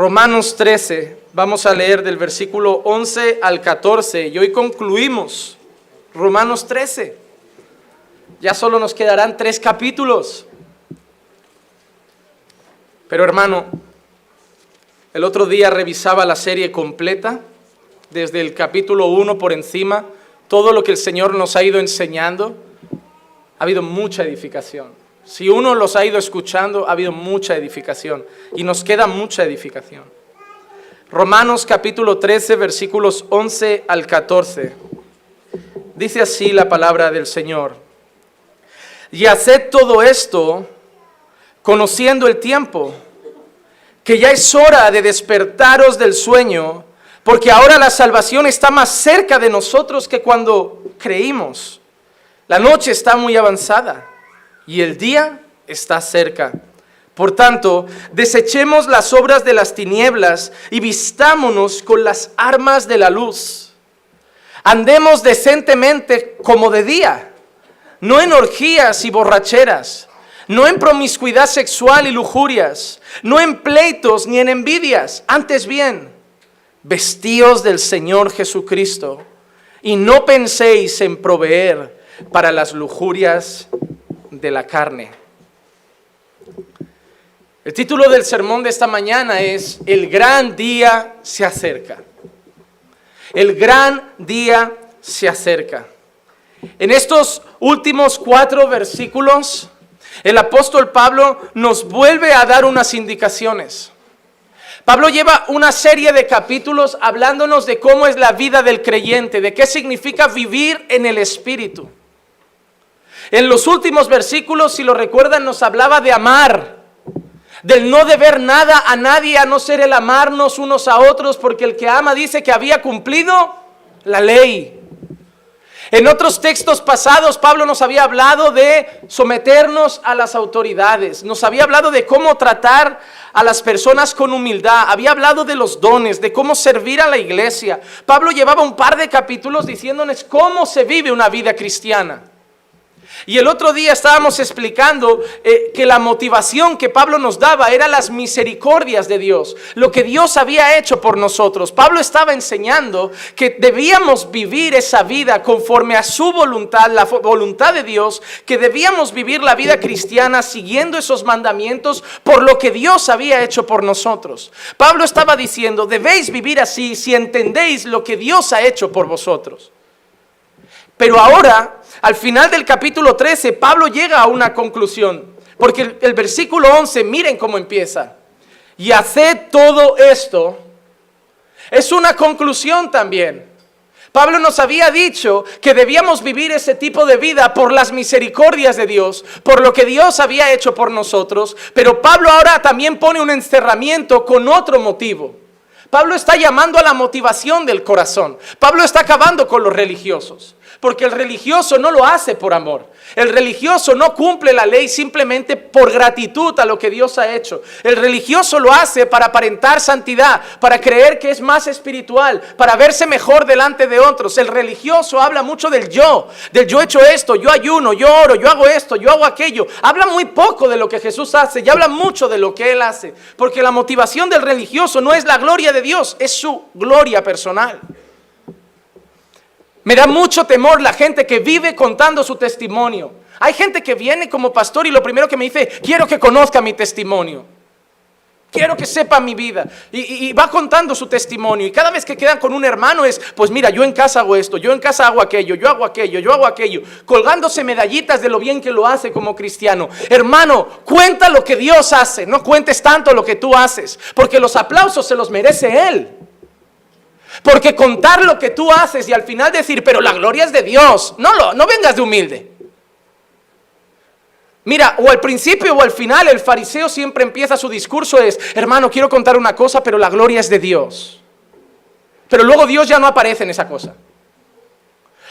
Romanos 13, vamos a leer del versículo 11 al 14 y hoy concluimos Romanos 13. Ya solo nos quedarán tres capítulos. Pero hermano, el otro día revisaba la serie completa, desde el capítulo 1 por encima, todo lo que el Señor nos ha ido enseñando. Ha habido mucha edificación. Si uno los ha ido escuchando, ha habido mucha edificación y nos queda mucha edificación. Romanos capítulo 13, versículos 11 al 14. Dice así la palabra del Señor. Y haced todo esto conociendo el tiempo, que ya es hora de despertaros del sueño, porque ahora la salvación está más cerca de nosotros que cuando creímos. La noche está muy avanzada y el día está cerca. Por tanto, desechemos las obras de las tinieblas y vistámonos con las armas de la luz. Andemos decentemente como de día, no en orgías y borracheras, no en promiscuidad sexual y lujurias, no en pleitos ni en envidias, antes bien, vestíos del Señor Jesucristo y no penséis en proveer para las lujurias de la carne. El título del sermón de esta mañana es El gran día se acerca. El gran día se acerca. En estos últimos cuatro versículos, el apóstol Pablo nos vuelve a dar unas indicaciones. Pablo lleva una serie de capítulos hablándonos de cómo es la vida del creyente, de qué significa vivir en el Espíritu. En los últimos versículos, si lo recuerdan, nos hablaba de amar, del no deber nada a nadie a no ser el amarnos unos a otros, porque el que ama dice que había cumplido la ley. En otros textos pasados, Pablo nos había hablado de someternos a las autoridades, nos había hablado de cómo tratar a las personas con humildad, había hablado de los dones, de cómo servir a la iglesia. Pablo llevaba un par de capítulos diciéndonos cómo se vive una vida cristiana. Y el otro día estábamos explicando eh, que la motivación que Pablo nos daba era las misericordias de Dios, lo que Dios había hecho por nosotros. Pablo estaba enseñando que debíamos vivir esa vida conforme a su voluntad, la voluntad de Dios, que debíamos vivir la vida cristiana siguiendo esos mandamientos por lo que Dios había hecho por nosotros. Pablo estaba diciendo, debéis vivir así si entendéis lo que Dios ha hecho por vosotros. Pero ahora al final del capítulo 13, Pablo llega a una conclusión, porque el, versículo 11, miren cómo empieza. Y haced todo esto, es una conclusión también. Pablo nos había dicho que debíamos vivir ese tipo de vida por las misericordias de Dios, por lo que Dios había hecho por nosotros, pero Pablo ahora también pone un encerramiento con otro motivo. Pablo está llamando a la motivación del corazón. Pablo está acabando con los religiosos. Porque el religioso no lo hace por amor. El religioso no cumple la ley simplemente por gratitud a lo que Dios ha hecho. El religioso lo hace para aparentar santidad, para creer que es más espiritual, para verse mejor delante de otros. El religioso habla mucho del yo, del yo he hecho esto, yo ayuno, yo oro, yo hago esto, yo hago aquello. Habla muy poco de lo que Jesús hace y habla mucho de lo que Él hace. Porque la motivación del religioso no es la gloria de Dios, es su gloria personal. Me da mucho temor la gente que vive contando su testimonio. Hay gente que viene como pastor y lo primero que me dice, quiero que conozca mi testimonio. Quiero que sepa mi vida. Y, va contando su testimonio. Y cada vez que quedan con un hermano es, pues mira, yo en casa hago esto, yo en casa hago aquello, yo hago aquello, yo hago aquello. Colgándose medallitas de lo bien que lo hace como cristiano. Hermano, cuenta lo que Dios hace. No cuentes tanto lo que tú haces. Porque los aplausos se los merece Él. Porque contar lo que tú haces y al final decir, pero la gloria es de Dios, no, lo, no vengas de humilde. Mira, o al principio o al final el fariseo siempre empieza su discurso es, hermano, quiero contar una cosa, pero la gloria es de Dios. Pero luego Dios ya no aparece en esa cosa.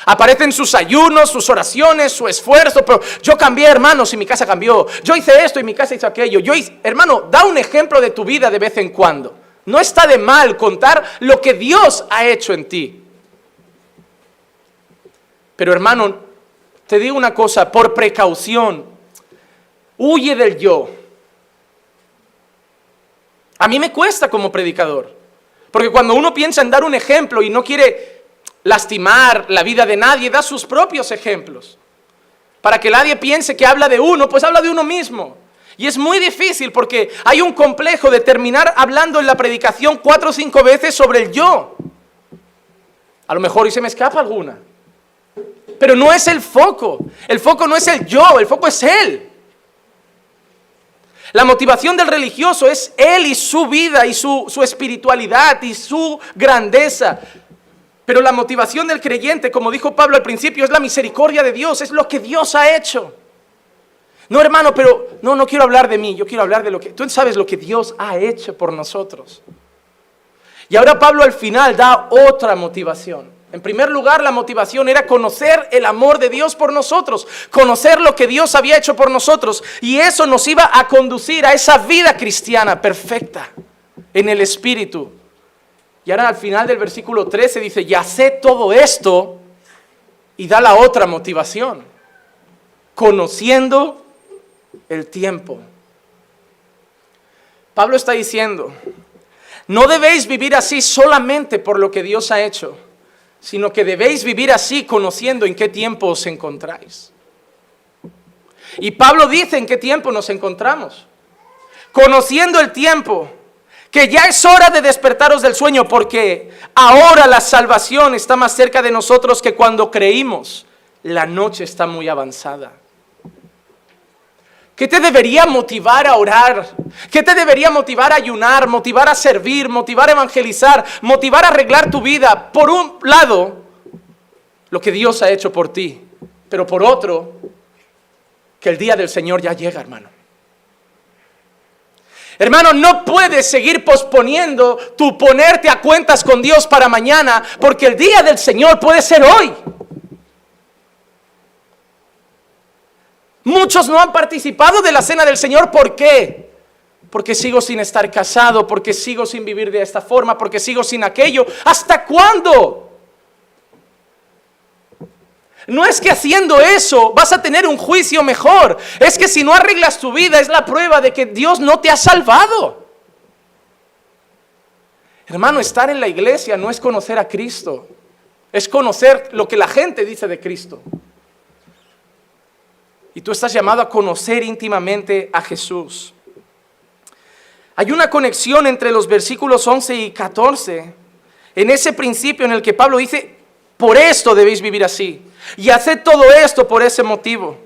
Aparecen sus ayunos, sus oraciones, su esfuerzo, pero yo cambié, hermanos, y mi casa cambió. Yo hice esto y mi casa hizo aquello. Yo hermano, da un ejemplo de tu vida de vez en cuando. No está de mal contar lo que Dios ha hecho en ti. Pero hermano, te digo una cosa, por precaución, huye del yo. A mí me cuesta como predicador, porque cuando uno piensa en dar un ejemplo y no quiere lastimar la vida de nadie, da sus propios ejemplos. Para que nadie piense que habla de uno, pues habla de uno mismo. Y es muy difícil porque hay un complejo de terminar hablando en la predicación cuatro o cinco veces sobre el yo. A lo mejor y se me escapa alguna. Pero no es el foco. El foco no es el yo, el foco es Él. La motivación del religioso es Él y su vida y su, su espiritualidad y su grandeza. Pero la motivación del creyente, como dijo Pablo al principio, es la misericordia de Dios, es lo que Dios ha hecho. No, hermano, pero no, no quiero hablar de mí, yo quiero hablar de lo que... Tú sabes lo que Dios ha hecho por nosotros. Y ahora Pablo al final da otra motivación. En primer lugar, la motivación era conocer el amor de Dios por nosotros, conocer lo que Dios había hecho por nosotros. Y eso nos iba a conducir a esa vida cristiana perfecta en el Espíritu. Y ahora al final del versículo 13 dice, ya sé todo esto y da la otra motivación, conociendo el tiempo. Pablo está diciendo, no debéis vivir así solamente por lo que Dios ha hecho, sino que debéis vivir así conociendo en qué tiempo os encontráis. Y Pablo dice en qué tiempo nos encontramos. Conociendo el tiempo, que ya es hora de despertaros del sueño porque ahora la salvación está más cerca de nosotros que cuando creímos. La noche está muy avanzada. ¿Qué te debería motivar a orar? ¿Qué te debería motivar a ayunar, motivar a servir, motivar a evangelizar, motivar a arreglar tu vida? Por un lado, lo que Dios ha hecho por ti, pero por otro, que el día del Señor ya llega, hermano. Hermano, no puedes seguir posponiendo tu ponerte a cuentas con Dios para mañana, porque el día del Señor puede ser hoy. Muchos no han participado de la cena del Señor, ¿por qué? Porque sigo sin estar casado, porque sigo sin vivir de esta forma, porque sigo sin aquello. ¿Hasta cuándo? No es que haciendo eso vas a tener un juicio mejor. Es que si no arreglas tu vida es la prueba de que Dios no te ha salvado. Hermano, estar en la iglesia no es conocer a Cristo. Es conocer lo que la gente dice de Cristo. Y tú estás llamado a conocer íntimamente a Jesús. Hay una conexión entre los versículos 11 y 14 en ese principio en el que Pablo dice, por esto debéis vivir así. Y haced todo esto por ese motivo.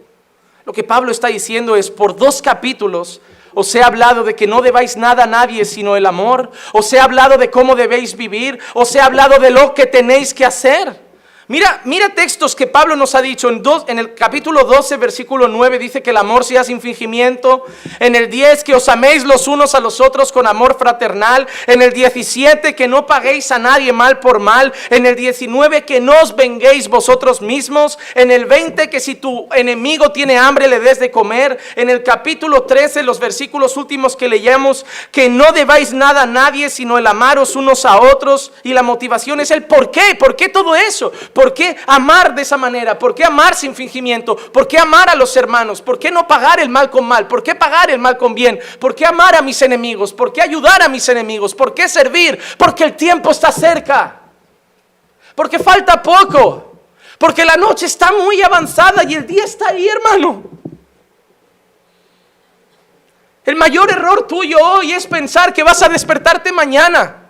Lo que Pablo está diciendo es, por dos capítulos os he hablado de que no debáis nada a nadie sino el amor. Os he hablado de cómo debéis vivir. Os he hablado de lo que tenéis que hacer. Mira, mira textos que Pablo nos ha dicho. En, dos, en el capítulo 12, versículo 9, dice que el amor sea sin fingimiento. En el 10, que os améis los unos a los otros con amor fraternal. En el 17, que no paguéis a nadie mal por mal. En el 19, que no os venguéis vosotros mismos. En el 20, que si tu enemigo tiene hambre le des de comer. En el capítulo 13, los versículos últimos que leíamos, que no debáis nada a nadie sino el amaros unos a otros. Y la motivación es el por qué. ¿Por qué todo eso? ¿Por qué amar de esa manera? ¿Por qué amar sin fingimiento? ¿Por qué amar a los hermanos? ¿Por qué no pagar el mal con mal? ¿Por qué pagar el mal con bien? ¿Por qué amar a mis enemigos? ¿Por qué ayudar a mis enemigos? ¿Por qué servir? Porque el tiempo está cerca. Porque falta poco. Porque la noche está muy avanzada y el día está ahí, hermano. El mayor error tuyo hoy es pensar que vas a despertarte mañana.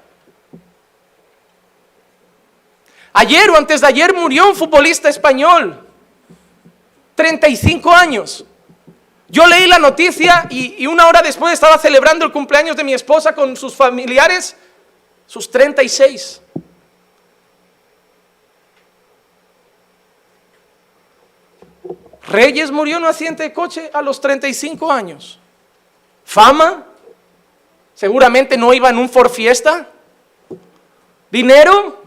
Ayer o antes de ayer murió un futbolista español, 35 años. Yo leí la noticia y, una hora después estaba celebrando el cumpleaños de mi esposa con sus familiares, sus 36. Reyes murió en un accidente de coche a los 35 años. Fama, seguramente no iba en un Ford Fiesta. Dinero,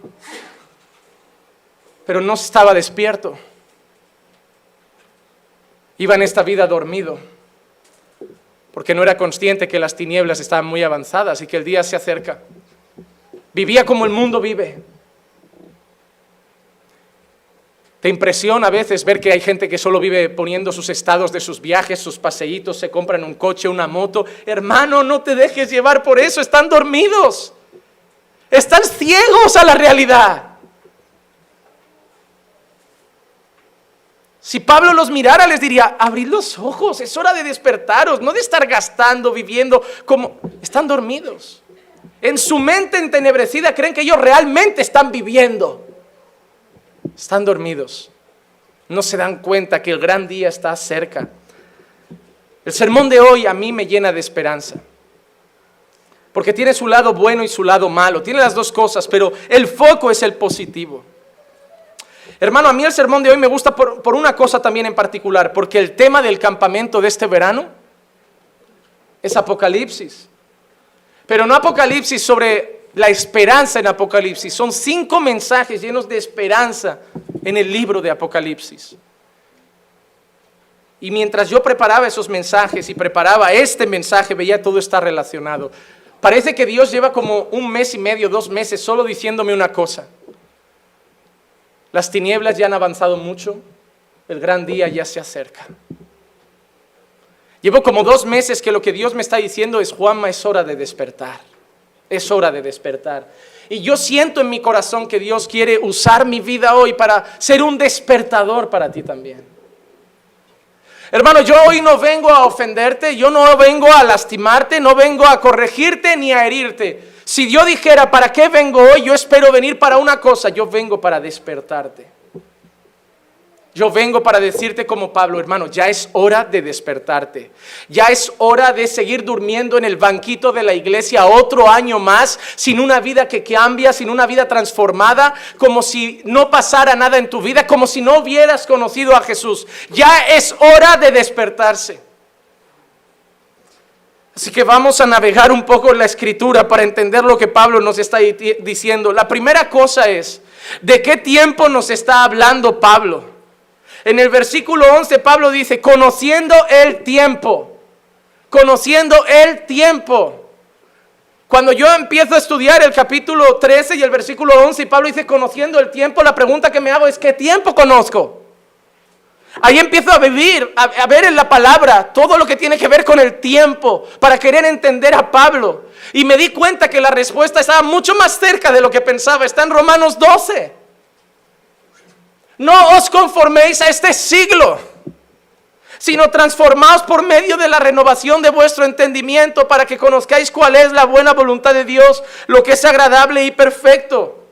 pero no estaba despierto. Iba en esta vida dormido, porque no era consciente que las tinieblas estaban muy avanzadas y que el día se acerca. Vivía como el mundo vive. Te impresiona a veces ver que hay gente que solo vive poniendo sus estados de sus viajes, sus paseitos, se compran un coche, una moto. Hermano, no te dejes llevar por eso, están dormidos. Están ciegos a la realidad. Si Pablo los mirara, les diría, abrid los ojos, es hora de despertaros, no de estar gastando, viviendo como... Están dormidos. En su mente entenebrecida creen que ellos realmente están viviendo. Están dormidos. No se dan cuenta que el gran día está cerca. El sermón de hoy a mí me llena de esperanza. Porque tiene su lado bueno y su lado malo. Tiene las dos cosas, pero el foco es el positivo. Hermano, a mí el sermón de hoy me gusta por, una cosa también en particular, porque el tema del campamento de este verano es Apocalipsis. Pero no Apocalipsis sobre la esperanza en Apocalipsis. Son cinco mensajes llenos de esperanza en el libro de Apocalipsis. Y mientras yo preparaba esos mensajes y preparaba este mensaje, veía todo está relacionado. Parece que Dios lleva como un mes y medio, dos meses, solo diciéndome una cosa. Las tinieblas ya han avanzado mucho, el gran día ya se acerca. Llevo como dos meses que lo que Dios me está diciendo es, Juanma, es hora de despertar. Es hora de despertar. Y yo siento en mi corazón que Dios quiere usar mi vida hoy para ser un despertador para ti también. Hermano, yo hoy no vengo a ofenderte, yo no vengo a lastimarte, no vengo a corregirte ni a herirte. Si Dios dijera, ¿para qué vengo hoy? Yo espero venir para una cosa, yo vengo para despertarte. Yo vengo para decirte como Pablo, hermano, ya es hora de despertarte. Ya es hora de seguir durmiendo en el banquito de la iglesia otro año más, sin una vida que cambia, sin una vida transformada, como si no pasara nada en tu vida, como si no hubieras conocido a Jesús. Ya es hora de despertarse. Así que vamos a navegar un poco en la escritura para entender lo que Pablo nos está diciendo. La primera cosa es, ¿de qué tiempo nos está hablando Pablo? En el versículo 11 Pablo dice, conociendo el tiempo, conociendo el tiempo. Cuando yo empiezo a estudiar el capítulo 13 y el versículo 11 y Pablo dice, conociendo el tiempo, la pregunta que me hago es, ¿qué tiempo conozco? Ahí empiezo a vivir, a, ver en la palabra todo lo que tiene que ver con el tiempo para querer entender a Pablo. Y me di cuenta que la respuesta estaba mucho más cerca de lo que pensaba. Está en Romanos 12. No os conforméis a este siglo, sino transformaos por medio de la renovación de vuestro entendimiento para que conozcáis cuál es la buena voluntad de Dios, lo que es agradable y perfecto.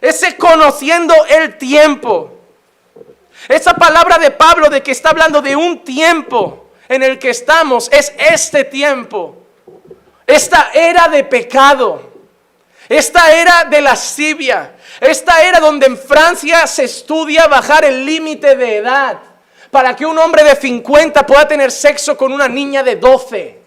Ese conociendo el tiempo. Esa palabra de Pablo de que está hablando de un tiempo en el que estamos es este tiempo. Esta era de pecado. Esta era de lascivia. Esta era donde en Francia se estudia bajar el límite de edad para que un hombre de 50 pueda tener sexo con una niña de 12.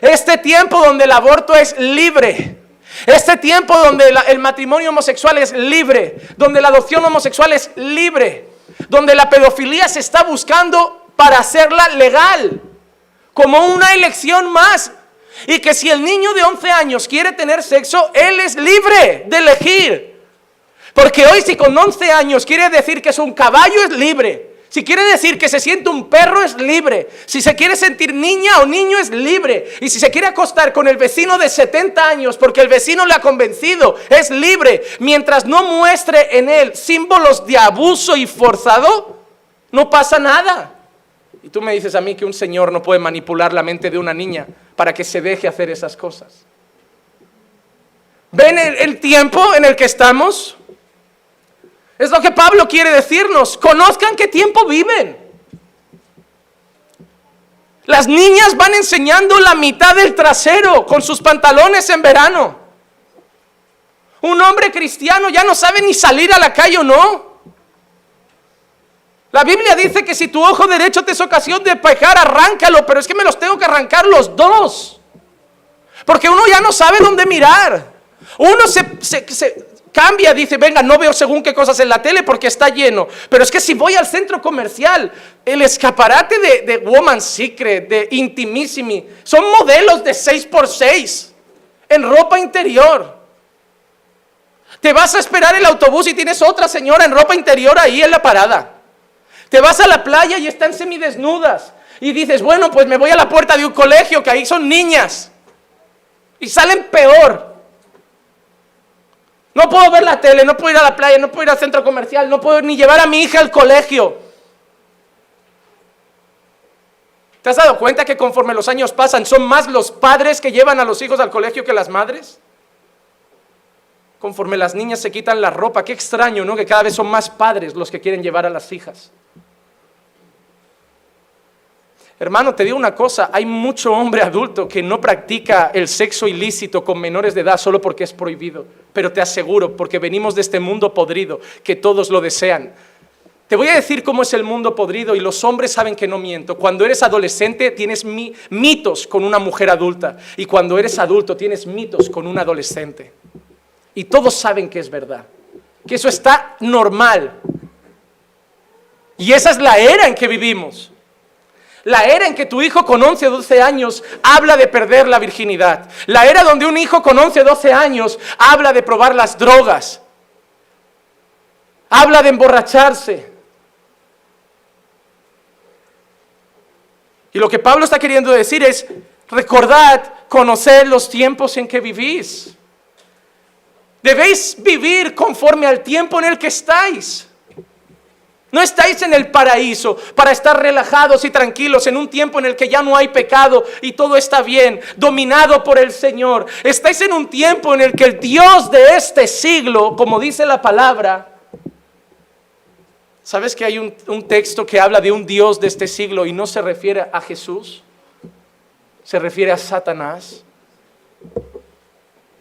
Este tiempo donde el aborto es libre. Este tiempo donde el matrimonio homosexual es libre, donde la adopción homosexual es libre donde la pedofilia se está buscando para hacerla legal, como una elección más. Y que si el niño de 11 años quiere tener sexo, él es libre de elegir. Porque hoy si con 11 años quiere decir que es un caballo, es libre. Si quiere decir que se siente un perro, es libre. Si se quiere sentir niña o niño, es libre. Y si se quiere acostar con el vecino de 70 años porque el vecino le ha convencido, es libre. Mientras no muestre en él símbolos de abuso y forzado, no pasa nada. Y tú me dices a mí que un señor no puede manipular la mente de una niña para que se deje hacer esas cosas. ¿Ven el, el tiempo en el que estamos? Es lo que Pablo quiere decirnos. Conozcan qué tiempo viven. Las niñas van enseñando la mitad del trasero con sus pantalones en verano. Un hombre cristiano ya no sabe ni salir a la calle o no. La Biblia dice que si tu ojo derecho te es ocasión de pecar, arráncalo, pero es que me los tengo que arrancar los dos. Porque uno ya no sabe dónde mirar. Uno se, se, cambia, dice, venga, no veo según qué cosas en la tele porque está lleno. Pero es que si voy al centro comercial, el escaparate de, de Woman Secret, de Intimissimi, son modelos de 6x6 en ropa interior. Te vas a esperar el autobús y tienes otra señora en ropa interior ahí en la parada. Te vas a la playa y están semidesnudas. Y dices, bueno, pues me voy a la puerta de un colegio que ahí son niñas. Y salen peor. No puedo ver la tele, no puedo ir a la playa, no puedo ir al centro comercial, no puedo ni llevar a mi hija al colegio. ¿Te has dado cuenta que conforme los años pasan son más los padres que llevan a los hijos al colegio que las madres? Conforme las niñas se quitan la ropa, qué extraño, ¿no? Que cada vez son más padres los que quieren llevar a las hijas. Hermano, te digo una cosa, hay mucho hombre adulto que no practica el sexo ilícito con menores de edad solo porque es prohibido, pero te aseguro, porque venimos de este mundo podrido, que todos lo desean. Te voy a decir cómo es el mundo podrido y los hombres saben que no miento. Cuando eres adolescente tienes mitos con una mujer adulta y cuando eres adulto tienes mitos con un adolescente. Y todos saben que es verdad, que eso está normal. Y esa es la era en que vivimos. La era en que tu hijo con 11 o 12 años habla de perder la virginidad. La era donde un hijo con 11 o 12 años habla de probar las drogas. Habla de emborracharse. Y lo que Pablo está queriendo decir es, recordad, conocer los tiempos en que vivís. Debéis vivir conforme al tiempo en el que estáis. No estáis en el paraíso para estar relajados y tranquilos en un tiempo en el que ya no hay pecado y todo está bien, dominado por el Señor. Estáis en un tiempo en el que el Dios de este siglo, como dice la palabra, ¿sabes que hay un, texto que habla de un Dios de este siglo y no se refiere a Jesús? Se refiere a Satanás.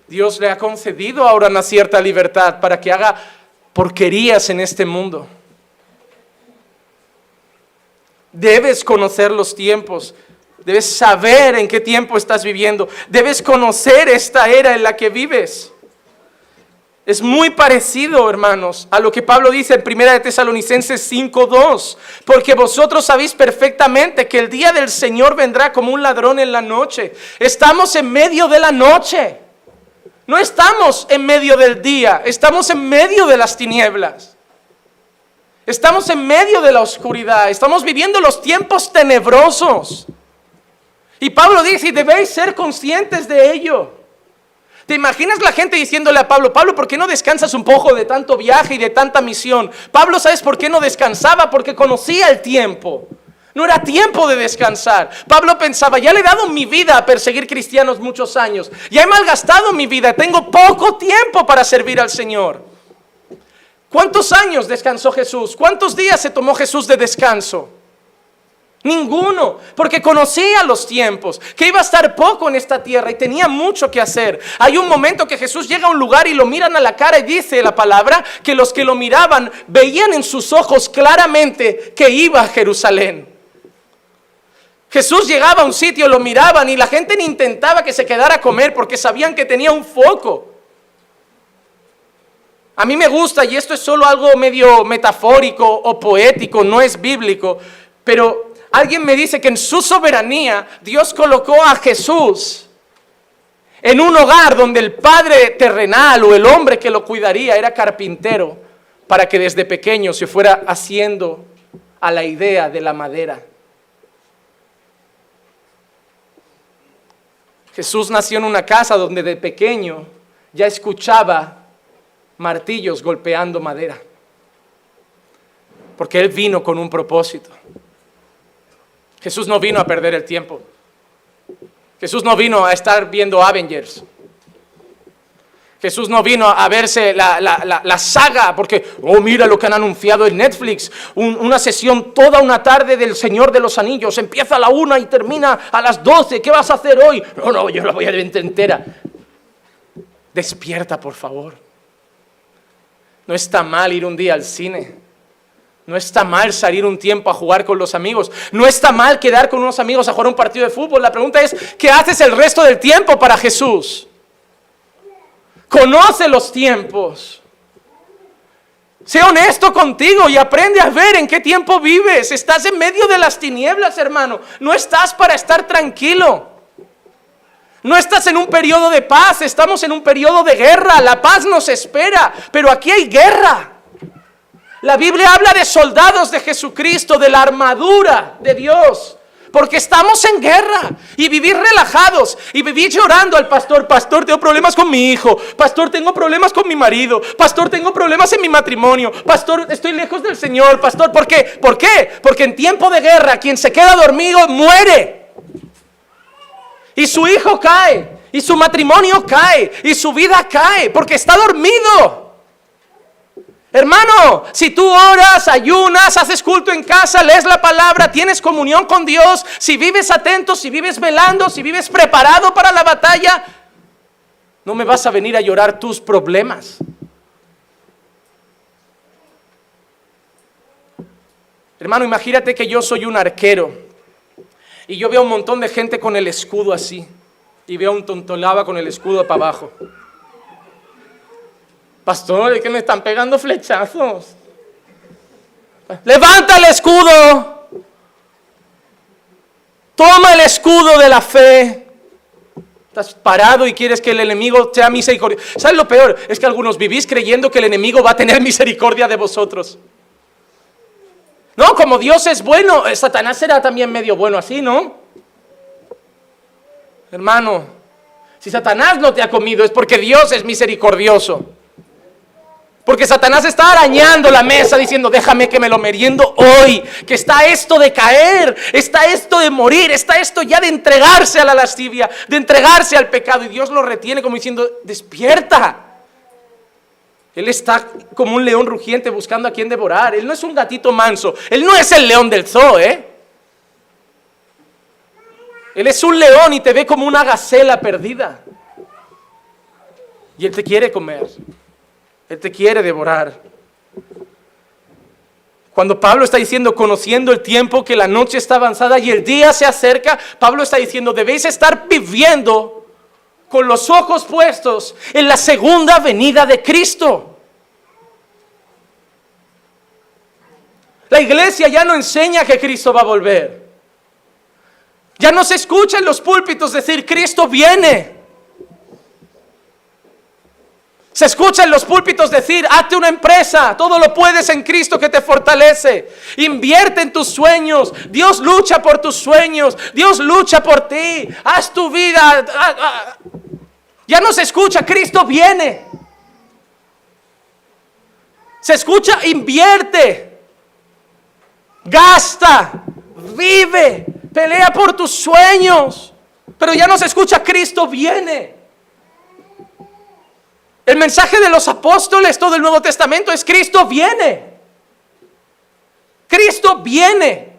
Dios le ha concedido ahora una cierta libertad para que haga porquerías en este mundo. Debes conocer los tiempos. Debes saber en qué tiempo estás viviendo. Debes conocer esta era en la que vives. Es muy parecido, hermanos, a lo que Pablo dice en 1 de Tesalonicenses 5:2, porque vosotros sabéis perfectamente que el día del Señor vendrá como un ladrón en la noche. Estamos en medio de la noche. No estamos en medio del día, estamos en medio de las tinieblas. Estamos en medio de la oscuridad, estamos viviendo los tiempos tenebrosos. Y Pablo dice, y debéis ser conscientes de ello. ¿Te imaginas la gente diciéndole a Pablo, Pablo, ¿por qué no descansas un poco de tanto viaje y de tanta misión? Pablo, ¿sabes por qué no descansaba? Porque conocía el tiempo. No era tiempo de descansar. Pablo pensaba, ya le he dado mi vida a perseguir cristianos muchos años. Ya he malgastado mi vida. Tengo poco tiempo para servir al Señor. ¿Cuántos años descansó Jesús? ¿Cuántos días se tomó Jesús de descanso? Ninguno, porque conocía los tiempos, que iba a estar poco en esta tierra y tenía mucho que hacer. Hay un momento que Jesús llega a un lugar y lo miran a la cara y dice la palabra que los que lo miraban veían en sus ojos claramente que iba a Jerusalén. Jesús llegaba a un sitio, lo miraban y la gente ni intentaba que se quedara a comer porque sabían que tenía un foco. A mí me gusta, y esto es solo algo medio metafórico o poético, no es bíblico, pero alguien me dice que en su soberanía Dios colocó a Jesús en un hogar donde el padre terrenal o el hombre que lo cuidaría era carpintero, para que desde pequeño se fuera haciendo a la idea de la madera. Jesús nació en una casa donde de pequeño ya escuchaba martillos golpeando madera. Porque Él vino con un propósito. Jesús no vino a perder el tiempo. Jesús no vino a estar viendo Avengers. Jesús no vino a verse la, saga porque, oh, mira lo que han anunciado en Netflix. una sesión toda una tarde del Señor de los Anillos. Empieza a la una y termina a las doce. ¿Qué vas a hacer hoy? No, no, yo la voy a ver entera. Despierta, por favor. No está mal ir un día al cine. No está mal salir un tiempo a jugar con los amigos. No está mal quedar con unos amigos a jugar un partido de fútbol. La pregunta es, ¿qué haces el resto del tiempo para Jesús? Conoce los tiempos. Sé honesto contigo y aprende a ver en qué tiempo vives. Estás en medio de las tinieblas, hermano. No estás para estar tranquilo. No estás en un periodo de paz, estamos en un periodo de guerra. La paz nos espera, pero aquí hay guerra. La Biblia habla de soldados de Jesucristo, de la armadura de Dios. Porque estamos en guerra y vivir relajados y vivir llorando al pastor. Pastor, tengo problemas con mi hijo. Pastor, tengo problemas con mi marido. Pastor, tengo problemas en mi matrimonio. Pastor, estoy lejos del Señor. Pastor, ¿por qué? ¿Por qué? Porque en tiempo de guerra quien se queda dormido muere. Y su hijo cae. Y su matrimonio cae. Y su vida cae. Porque está dormido. Hermano, si tú oras, ayunas, haces culto en casa, lees la palabra, tienes comunión con Dios, si vives atento, si vives velando, si vives preparado para la batalla, no me vas a venir a llorar tus problemas. Hermano, imagínate que yo soy un arquero y yo veo un montón de gente con el escudo así y veo un tontolaba con el escudo para abajo. Pastor, es que me están pegando flechazos. Levanta el escudo. Toma el escudo de la fe. Estás parado y quieres que el enemigo sea misericordia. ¿Sabes lo peor? Es que algunos vivís creyendo que el enemigo va a tener misericordia de vosotros. No, como Dios es bueno, eh, Satanás será también medio bueno así, ¿no? Hermano, si Satanás no te ha comido es porque Dios es misericordioso. Porque Satanás está arañando la mesa diciendo, déjame que me lo meriendo hoy, que está esto de caer, está esto de morir, está esto ya de entregarse a la lascivia, de entregarse al pecado. Y Dios lo retiene como diciendo, despierta. Él está como un león rugiente buscando a quien devorar. Él no es un gatito manso, él no es el león del zoo, ¿eh? Él es un león y te ve como una gacela perdida. Y él te quiere comer. Él te quiere devorar. Cuando Pablo está diciendo, conociendo el tiempo, que la noche está avanzada y el día se acerca, Pablo está diciendo, debéis estar viviendo con los ojos puestos en la segunda venida de Cristo. La iglesia ya no enseña que Cristo va a volver. Ya no se escucha en los púlpitos decir, Cristo viene. Se escucha en los púlpitos decir, hazte una empresa, todo lo puedes en Cristo que te fortalece. Invierte en tus sueños, Dios lucha por tus sueños, Dios lucha por ti, haz tu vida. Ya no se escucha, Cristo viene. Se escucha, invierte, gasta, vive, pelea por tus sueños. Pero ya no se escucha, Cristo viene. El mensaje de los apóstoles, todo el Nuevo Testamento es Cristo viene. Cristo viene.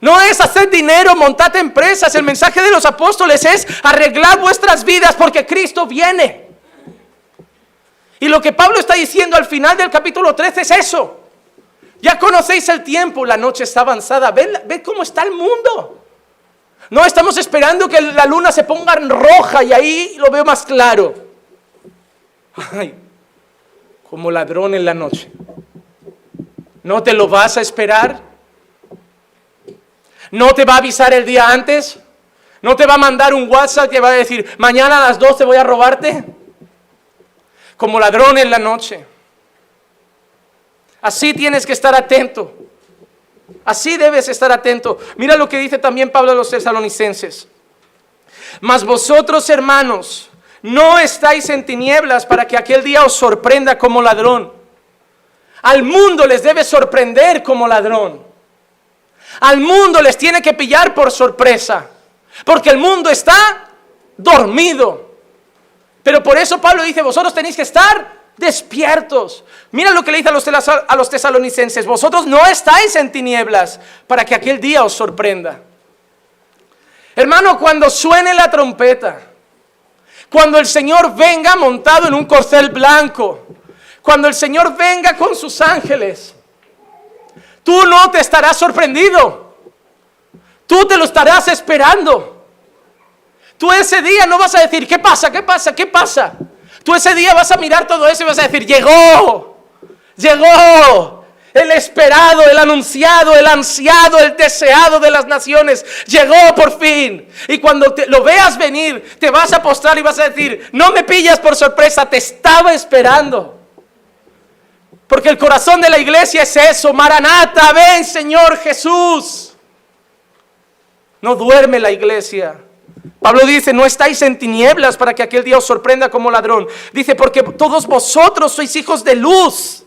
No es hacer dinero, montar empresas. El mensaje de los apóstoles es arreglar vuestras vidas porque Cristo viene. Y lo que Pablo está diciendo al final del capítulo 13 es eso. Ya conocéis el tiempo, la noche está avanzada. Ve, cómo está el mundo. No estamos esperando que la luna se ponga roja y ahí lo veo más claro. Ay, como ladrón en la noche. ¿No te lo vas a esperar? ¿No te va a avisar el día antes? ¿No te va a mandar un WhatsApp que va a decir, mañana a las 12 voy a robarte? Como ladrón en la noche. Así tienes que estar atento. Así debes estar atento. Mira lo que dice también Pablo a los tesalonicenses. Mas vosotros, hermanos, no estáis en tinieblas para que aquel día os sorprenda como ladrón. Al mundo les debe sorprender como ladrón. Al mundo les tiene que pillar por sorpresa. Porque el mundo está dormido. Pero por eso Pablo dice, vosotros tenéis que estar despiertos. Mira lo que le dice a los, tesalonicenses, vosotros no estáis en tinieblas para que aquel día os sorprenda. Hermano, cuando suene la trompeta, cuando el Señor venga montado en un corcel blanco, cuando el Señor venga con sus ángeles, tú no te estarás sorprendido, tú te lo estarás esperando. Tú ese día no vas a decir, ¿qué pasa? ¿Qué pasa? ¿Qué pasa? Tú ese día vas a mirar todo eso y vas a decir, llegó, llegó. El esperado, el anunciado, el ansiado, el deseado de las naciones llegó por fin. Y cuando lo veas venir, te vas a postrar y vas a decir, no me pillas por sorpresa, te estaba esperando. Porque el corazón de la iglesia es eso, Maranata, ven Señor Jesús. No duerme la iglesia. Pablo dice, no estáis en tinieblas para que aquel día os sorprenda como ladrón. Dice, porque todos vosotros sois hijos de luz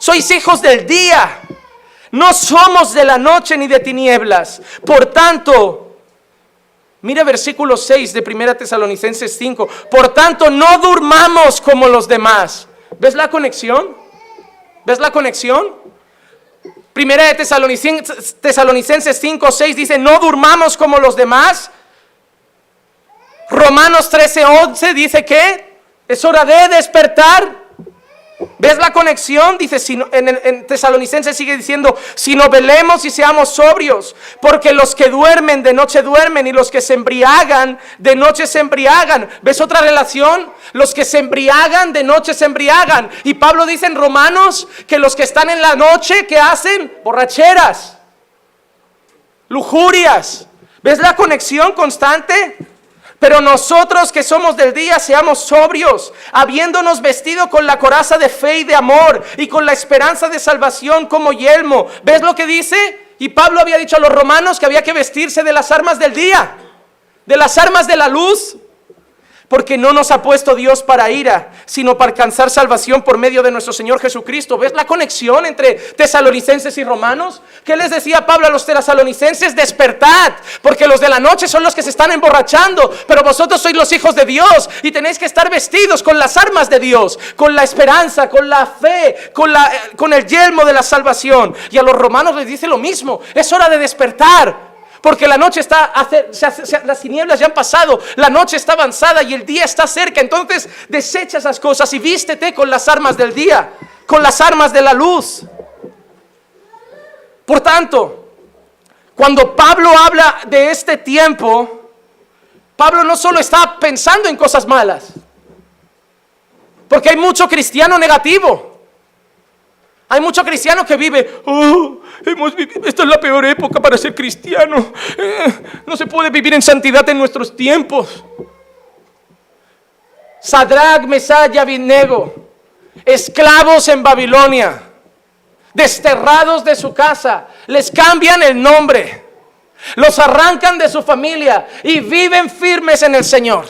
sois hijos del día. No somos de la noche ni de tinieblas. Por tanto, mira versículo 6 de 1 Tesalonicenses 5. Por tanto, no durmamos como los demás. ¿Ves la conexión? ¿Ves la conexión? Primera de Tesalonicenses, Tesalonicenses 5, 6 dice, no durmamos como los demás. Romanos 13, 11 dice que es hora de despertar. ¿Ves la conexión? Dice, en, en Tesalonicenses sigue diciendo, si no velemos y seamos sobrios, porque los que duermen de noche duermen y los que se embriagan de noche se embriagan. ¿Ves otra relación? Los que se embriagan de noche se embriagan. Y Pablo dice en Romanos que los que están en la noche, ¿qué hacen? Borracheras, lujurias. ¿Ves la conexión constante? Pero nosotros que somos del día, seamos sobrios, habiéndonos vestido con la coraza de fe y de amor y con la esperanza de salvación como yelmo. ¿Ves lo que dice? Y Pablo había dicho a los romanos que había que vestirse de las armas del día, de las armas de la luz. Porque no nos ha puesto Dios para ira, sino para alcanzar salvación por medio de nuestro Señor Jesucristo. ¿Ves la conexión entre tesalonicenses y romanos? ¿Qué les decía Pablo a los tesalonicenses? Despertad, porque los de la noche son los que se están emborrachando, pero vosotros sois los hijos de Dios y tenéis que estar vestidos con las armas de Dios, con la esperanza, con la fe, con, la, con el yelmo de la salvación. Y a los romanos les dice lo mismo, es hora de despertar. Porque la noche está, las tinieblas ya han pasado, la noche está avanzada y el día está cerca. Entonces desecha esas cosas y vístete con las armas del día, con las armas de la luz. Por tanto, cuando Pablo habla de este tiempo, Pablo no solo está pensando en cosas malas, porque hay mucho cristiano negativo. Hay mucho cristiano que vive, oh, hemos vivido, esta es la peor época para ser cristiano. Eh, no se puede vivir en santidad en nuestros tiempos. Sadrach, Mesach y esclavos en Babilonia, desterrados de su casa, les cambian el nombre, los arrancan de su familia y viven firmes en el Señor.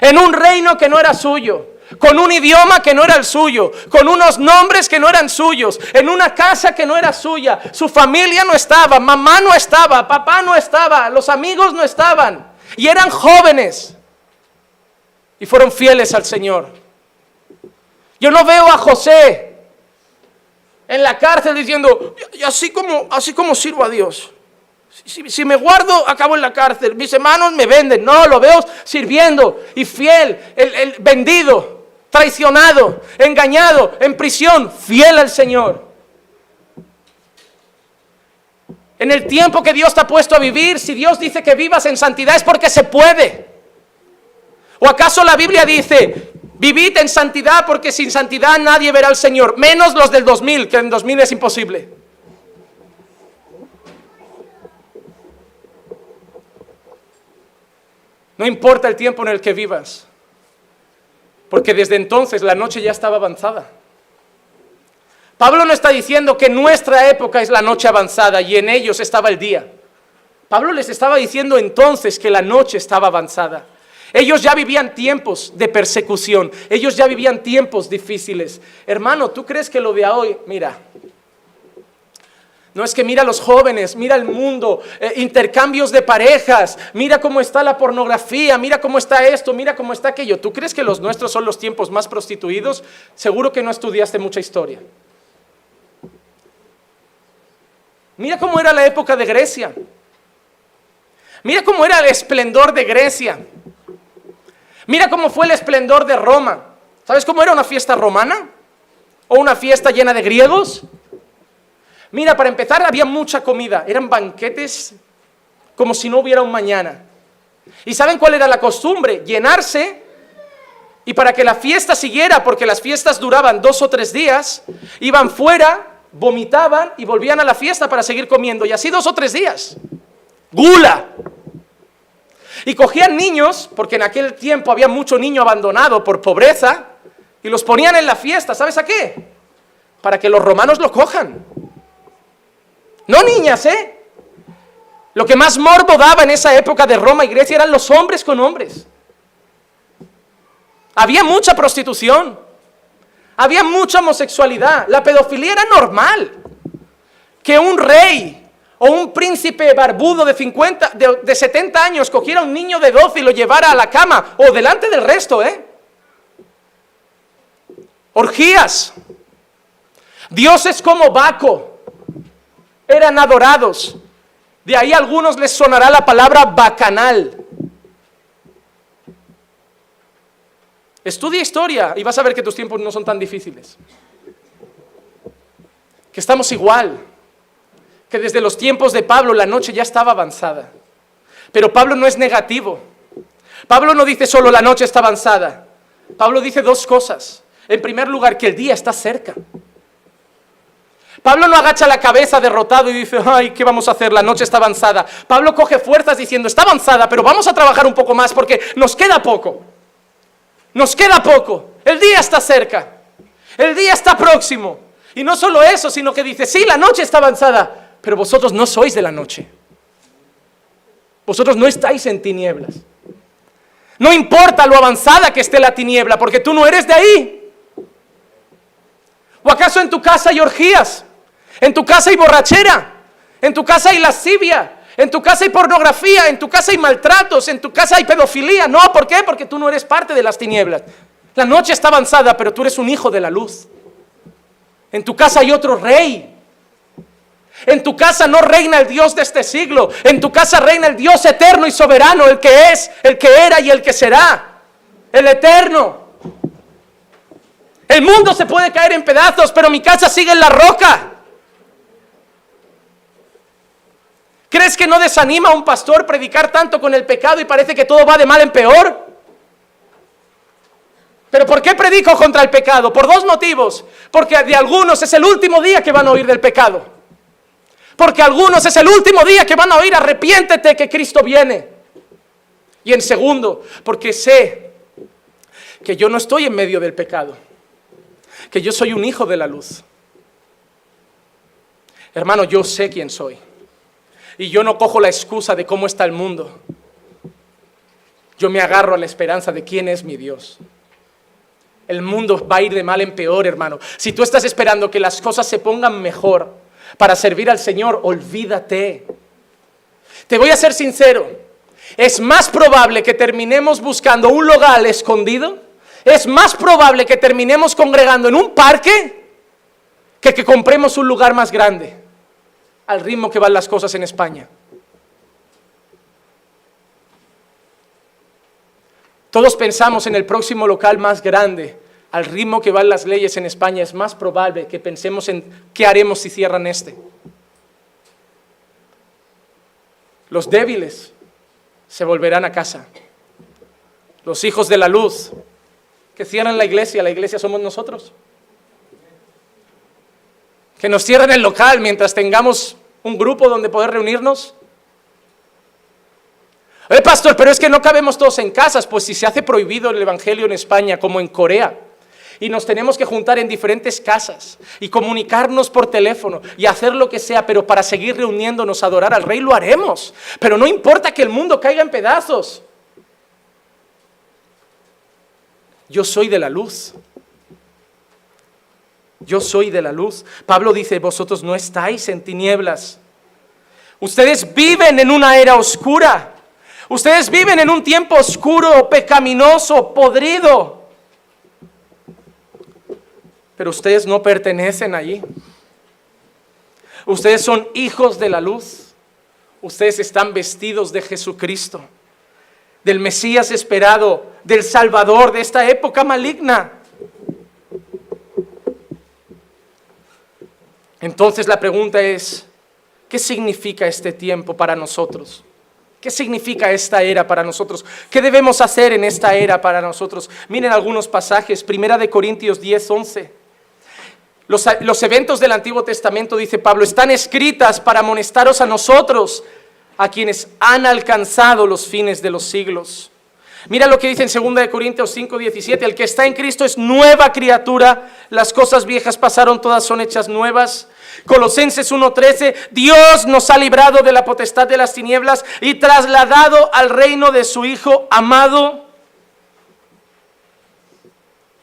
En un reino que no era suyo con un idioma que no era el suyo, con unos nombres que no eran suyos, en una casa que no era suya. Su familia no estaba, mamá no estaba, papá no estaba, los amigos no estaban. Y eran jóvenes. Y fueron fieles al Señor. Yo no veo a José en la cárcel diciendo, y así como, así como sirvo a Dios. Si, me guardo, acabo en la cárcel. Mis hermanos me venden. No, lo veo sirviendo y fiel, el vendido traicionado, engañado, en prisión, fiel al Señor. En el tiempo que Dios te ha puesto a vivir, si Dios dice que vivas en santidad es porque se puede. ¿O acaso la Biblia dice, vivid en santidad porque sin santidad nadie verá al Señor, menos los del 2000, que en 2000 es imposible? No importa el tiempo en el que vivas. Porque desde entonces la noche ya estaba avanzada. Pablo no está diciendo que nuestra época es la noche avanzada y en ellos estaba el día. Pablo les estaba diciendo entonces que la noche estaba avanzada. Ellos ya vivían tiempos de persecución, ellos ya vivían tiempos difíciles. Hermano, ¿tú crees que lo de hoy, mira, no es que mira a los jóvenes, mira el mundo, eh, intercambios de parejas, mira cómo está la pornografía, mira cómo está esto, mira cómo está aquello. ¿Tú crees que los nuestros son los tiempos más prostituidos? Seguro que no estudiaste mucha historia. Mira cómo era la época de Grecia. Mira cómo era el esplendor de Grecia. Mira cómo fue el esplendor de Roma. ¿Sabes cómo era una fiesta romana? ¿O una fiesta llena de griegos? Mira, para empezar había mucha comida, eran banquetes como si no hubiera un mañana. ¿Y saben cuál era la costumbre? Llenarse Y para que la fiesta siguiera, porque las fiestas duraban dos o tres días, iban fuera, vomitaban y volvían a la fiesta para seguir comiendo. Y así dos o tres días. Gula. Y cogían niños, porque en aquel tiempo había mucho niño abandonado por pobreza, y los ponían en la fiesta. ¿Sabes a qué? Para que los romanos lo cojan. No niñas, ¿eh? Lo que más morbo daba en esa época de Roma y Grecia eran los hombres con hombres. Había mucha prostitución. Había mucha homosexualidad. La pedofilia era normal. Que un rey o un príncipe barbudo de, 50, de, 70 años cogiera a un niño de 12 y lo llevara a la cama o delante del resto, ¿eh? Orgías. Dioses como Baco eran adorados. De ahí a algunos les sonará la palabra bacanal. Estudia historia y vas a ver que tus tiempos no son tan difíciles. Que estamos igual. Que desde los tiempos de Pablo la noche ya estaba avanzada. Pero Pablo no es negativo. Pablo no dice solo la noche está avanzada. Pablo dice dos cosas. En primer lugar, que el día está cerca. Pablo no agacha la cabeza derrotado y dice, ay, ¿qué vamos a hacer? La noche está avanzada. Pablo coge fuerzas diciendo, está avanzada, pero vamos a trabajar un poco más porque nos queda poco. Nos queda poco. El día está cerca. El día está próximo. Y no solo eso, sino que dice, sí, la noche está avanzada, pero vosotros no sois de la noche. Vosotros no estáis en tinieblas. No importa lo avanzada que esté la tiniebla, porque tú no eres de ahí. ¿O acaso en tu casa hay orgías? ¿En tu casa hay borrachera? ¿En tu casa hay lascivia? En tu casa hay pornografía, en tu casa hay maltratos, en tu casa hay pedofilia. No, ¿por qué? Porque tú no eres parte de las tinieblas. La noche está avanzada, pero tú eres un hijo de la luz. En tu casa hay otro rey. En tu casa no reina el Dios de este siglo. En tu casa reina el Dios eterno y soberano, el que es, el que era y el que será. El eterno. El mundo se puede caer en pedazos, pero mi casa sigue en la roca. ¿Crees que no desanima a un pastor predicar tanto con el pecado y parece que todo va de mal en peor? ¿Pero por qué predico contra el pecado? Por dos motivos. Porque de algunos es el último día que van a oír del pecado. Porque algunos es el último día que van a oír arrepiéntete que Cristo viene. Y en segundo, porque sé que yo no estoy en medio del pecado. Que yo soy un hijo de la luz. Hermano, yo sé quién soy. Y yo no cojo la excusa de cómo está el mundo. Yo me agarro a la esperanza de quién es mi Dios. El mundo va a ir de mal en peor, hermano. Si tú estás esperando que las cosas se pongan mejor para servir al Señor, olvídate. Te voy a ser sincero. Es más probable que terminemos buscando un local escondido. Es más probable que terminemos congregando en un parque que que compremos un lugar más grande al ritmo que van las cosas en España. Todos pensamos en el próximo local más grande, al ritmo que van las leyes en España, es más probable que pensemos en qué haremos si cierran este. Los débiles se volverán a casa. Los hijos de la luz que cierran la iglesia, la iglesia somos nosotros que nos cierren el local mientras tengamos un grupo donde poder reunirnos. Eh, pastor, pero es que no cabemos todos en casas, pues si se hace prohibido el Evangelio en España como en Corea, y nos tenemos que juntar en diferentes casas y comunicarnos por teléfono y hacer lo que sea, pero para seguir reuniéndonos a adorar al Rey lo haremos. Pero no importa que el mundo caiga en pedazos. Yo soy de la luz. Yo soy de la luz. Pablo dice, vosotros no estáis en tinieblas. Ustedes viven en una era oscura. Ustedes viven en un tiempo oscuro, pecaminoso, podrido. Pero ustedes no pertenecen allí. Ustedes son hijos de la luz. Ustedes están vestidos de Jesucristo, del Mesías esperado, del Salvador de esta época maligna. Entonces la pregunta es, ¿qué significa este tiempo para nosotros? ¿Qué significa esta era para nosotros? ¿Qué debemos hacer en esta era para nosotros? Miren algunos pasajes, Primera de Corintios 10, 11. Los, los eventos del Antiguo Testamento, dice Pablo, están escritas para amonestaros a nosotros, a quienes han alcanzado los fines de los siglos. Mira lo que dice en 2 Corintios 5, 17, el que está en Cristo es nueva criatura, las cosas viejas pasaron, todas son hechas nuevas. Colosenses 1:13, Dios nos ha librado de la potestad de las tinieblas y trasladado al reino de su Hijo amado.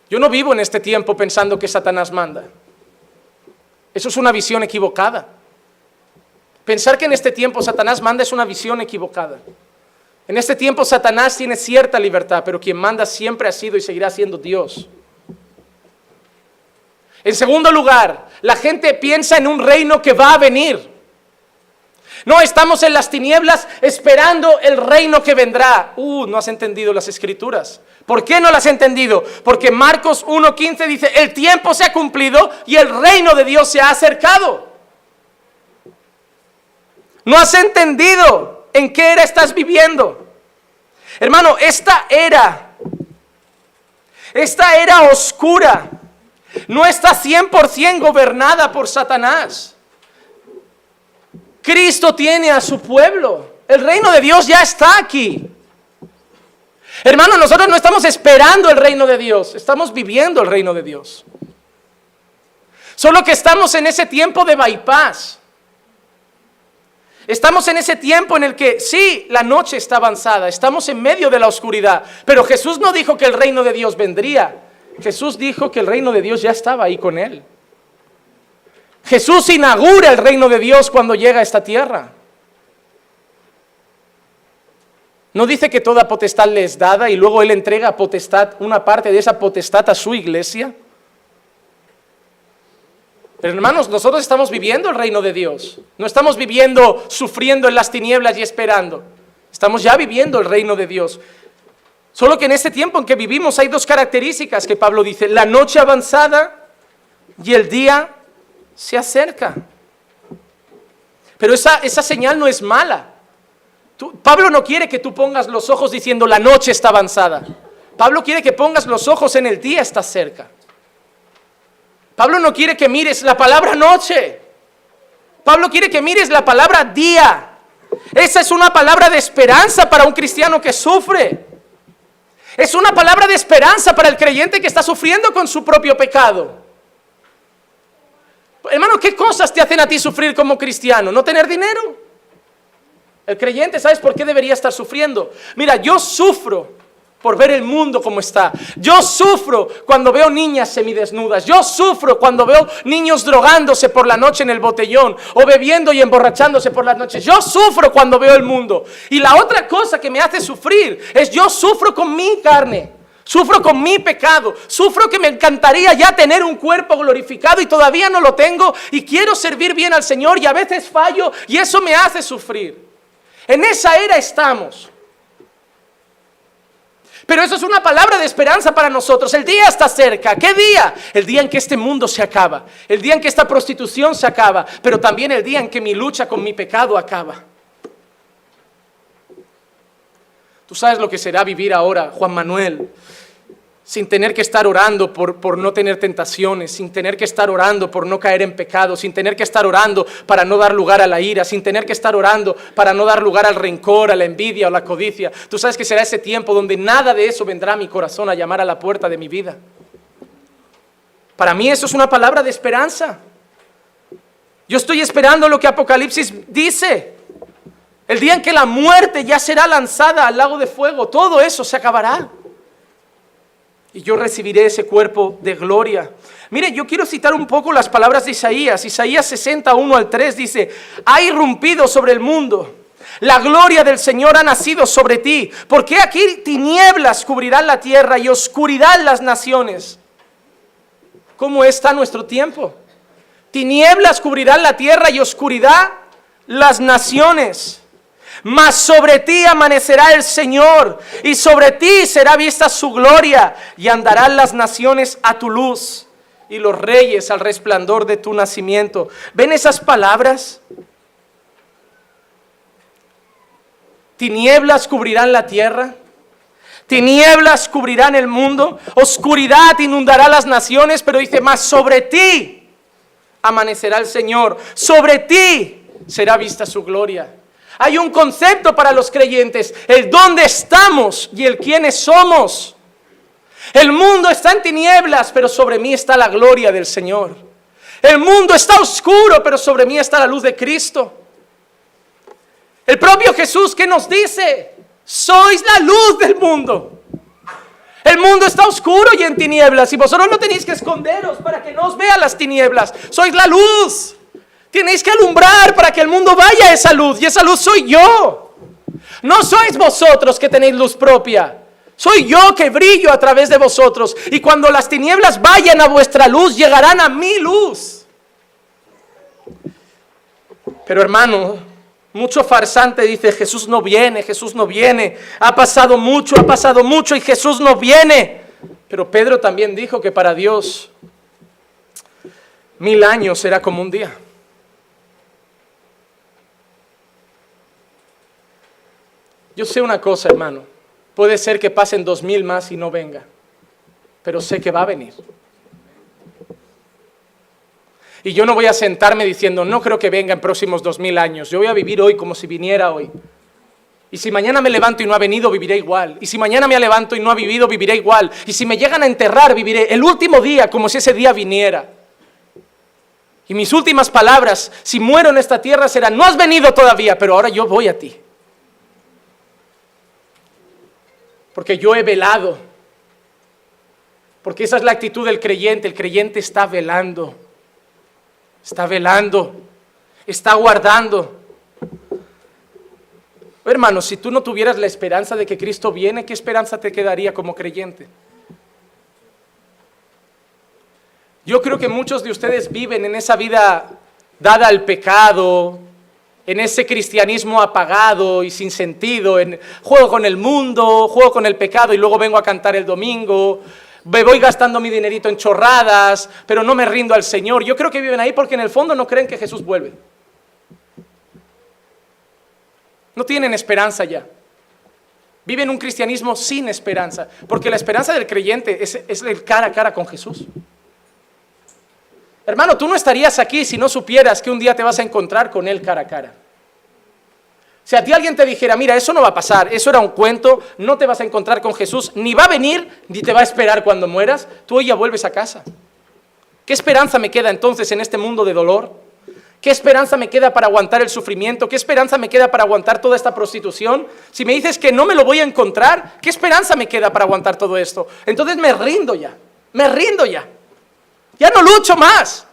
Yo no vivo en este tiempo pensando que Satanás manda. Eso es una visión equivocada. Pensar que en este tiempo Satanás manda es una visión equivocada. En este tiempo Satanás tiene cierta libertad, pero quien manda siempre ha sido y seguirá siendo Dios. En segundo lugar, la gente piensa en un reino que va a venir. No, estamos en las tinieblas esperando el reino que vendrá. Uh, no has entendido las escrituras. ¿Por qué no las has entendido? Porque Marcos 1.15 dice, el tiempo se ha cumplido y el reino de Dios se ha acercado. No has entendido en qué era estás viviendo. Hermano, esta era, esta era oscura, no está 100% gobernada por Satanás. Cristo tiene a su pueblo. El reino de Dios ya está aquí. Hermano, nosotros no estamos esperando el reino de Dios, estamos viviendo el reino de Dios. Solo que estamos en ese tiempo de bypass. Estamos en ese tiempo en el que sí, la noche está avanzada, estamos en medio de la oscuridad, pero Jesús no dijo que el reino de Dios vendría. Jesús dijo que el reino de Dios ya estaba ahí con él. Jesús inaugura el reino de Dios cuando llega a esta tierra. No dice que toda potestad le es dada y luego él entrega potestad, una parte de esa potestad a su iglesia. Pero hermanos, nosotros estamos viviendo el reino de Dios. No estamos viviendo sufriendo en las tinieblas y esperando. Estamos ya viviendo el reino de Dios. Solo que en este tiempo en que vivimos hay dos características que Pablo dice. La noche avanzada y el día se acerca. Pero esa, esa señal no es mala. Pablo no quiere que tú pongas los ojos diciendo la noche está avanzada. Pablo quiere que pongas los ojos en el día está cerca. Pablo no quiere que mires la palabra noche. Pablo quiere que mires la palabra día. Esa es una palabra de esperanza para un cristiano que sufre. Es una palabra de esperanza para el creyente que está sufriendo con su propio pecado. Hermano, ¿qué cosas te hacen a ti sufrir como cristiano? ¿No tener dinero? El creyente, ¿sabes por qué debería estar sufriendo? Mira, yo sufro por ver el mundo como está. Yo sufro cuando veo niñas semidesnudas. Yo sufro cuando veo niños drogándose por la noche en el botellón o bebiendo y emborrachándose por las noches. Yo sufro cuando veo el mundo. Y la otra cosa que me hace sufrir es yo sufro con mi carne. Sufro con mi pecado. Sufro que me encantaría ya tener un cuerpo glorificado y todavía no lo tengo y quiero servir bien al Señor y a veces fallo y eso me hace sufrir. En esa era estamos. Pero eso es una palabra de esperanza para nosotros. El día está cerca. ¿Qué día? El día en que este mundo se acaba. El día en que esta prostitución se acaba. Pero también el día en que mi lucha con mi pecado acaba. Tú sabes lo que será vivir ahora, Juan Manuel, sin tener que estar orando por, por, no tener tentaciones, sin tener que estar orando por no caer en pecado, sin tener que estar orando para no dar lugar a la ira, sin tener que estar orando para no dar lugar al rencor, a la envidia o la codicia. Tú sabes que será ese tiempo donde nada de eso vendrá a mi corazón a llamar a la puerta de mi vida. Para mí eso es una palabra de esperanza. Yo estoy esperando lo que Apocalipsis dice. El día en que la muerte ya será lanzada al lago de fuego, todo eso se acabará y yo recibiré ese cuerpo de gloria. Mire, yo quiero citar un poco las palabras de Isaías. Isaías 61 al 3 dice, ha irrumpido sobre el mundo. La gloria del Señor ha nacido sobre ti. Porque aquí tinieblas cubrirán la tierra y oscuridad las naciones. ¿Cómo está nuestro tiempo? Tinieblas cubrirán la tierra y oscuridad las naciones mas sobre ti amanecerá el Señor, y sobre ti será vista su gloria, y andarán las naciones a tu luz, y los reyes al resplandor de tu nacimiento. ¿Ven esas palabras? tinieblas cubrirán la tierra, tinieblas cubrirán el mundo, oscuridad inundará las naciones, pero dice más, sobre ti amanecerá el Señor, sobre ti será vista su gloria. Hay un concepto para los creyentes, el dónde estamos y el quiénes somos. El mundo está en tinieblas, pero sobre mí está la gloria del Señor. El mundo está oscuro, pero sobre mí está la luz de Cristo. El propio Jesús que nos dice, sois la luz del mundo. El mundo está oscuro y en tinieblas y vosotros no tenéis que esconderos para que no os vean las tinieblas. Sois la luz. Tenéis que alumbrar para que el mundo vaya a esa luz y esa luz soy yo. No sois vosotros que tenéis luz propia. Soy yo que brillo a través de vosotros. Y cuando las tinieblas vayan a vuestra luz, llegarán a mi luz. Pero hermano, mucho farsante dice, Jesús no viene, Jesús no viene. Ha pasado mucho, ha pasado mucho y Jesús no viene. Pero Pedro también dijo que para Dios mil años será como un día. Yo sé una cosa, hermano. Puede ser que pasen dos mil más y no venga, pero sé que va a venir. Y yo no voy a sentarme diciendo, no creo que venga en próximos dos mil años. Yo voy a vivir hoy como si viniera hoy. Y si mañana me levanto y no ha venido, viviré igual. Y si mañana me levanto y no ha vivido, viviré igual. Y si me llegan a enterrar, viviré el último día como si ese día viniera. Y mis últimas palabras, si muero en esta tierra, serán, no has venido todavía, pero ahora yo voy a ti. Porque yo he velado. Porque esa es la actitud del creyente. El creyente está velando. Está velando. Está guardando. Hermanos, si tú no tuvieras la esperanza de que Cristo viene, ¿qué esperanza te quedaría como creyente? Yo creo que muchos de ustedes viven en esa vida dada al pecado, en ese cristianismo apagado y sin sentido, en juego con el mundo, juego con el pecado y luego vengo a cantar el domingo, me voy gastando mi dinerito en chorradas, pero no me rindo al Señor. Yo creo que viven ahí porque en el fondo no creen que Jesús vuelve. No tienen esperanza ya. Viven un cristianismo sin esperanza, porque la esperanza del creyente es, es el cara a cara con Jesús. Hermano, tú no estarías aquí si no supieras que un día te vas a encontrar con Él cara a cara. Si a ti alguien te dijera, mira, eso no va a pasar, eso era un cuento, no te vas a encontrar con Jesús, ni va a venir, ni te va a esperar cuando mueras, tú hoy ya vuelves a casa. ¿Qué esperanza me queda entonces en este mundo de dolor? ¿Qué esperanza me queda para aguantar el sufrimiento? ¿Qué esperanza me queda para aguantar toda esta prostitución? Si me dices que no me lo voy a encontrar, ¿qué esperanza me queda para aguantar todo esto? Entonces me rindo ya, me rindo ya. Ya no lucho más.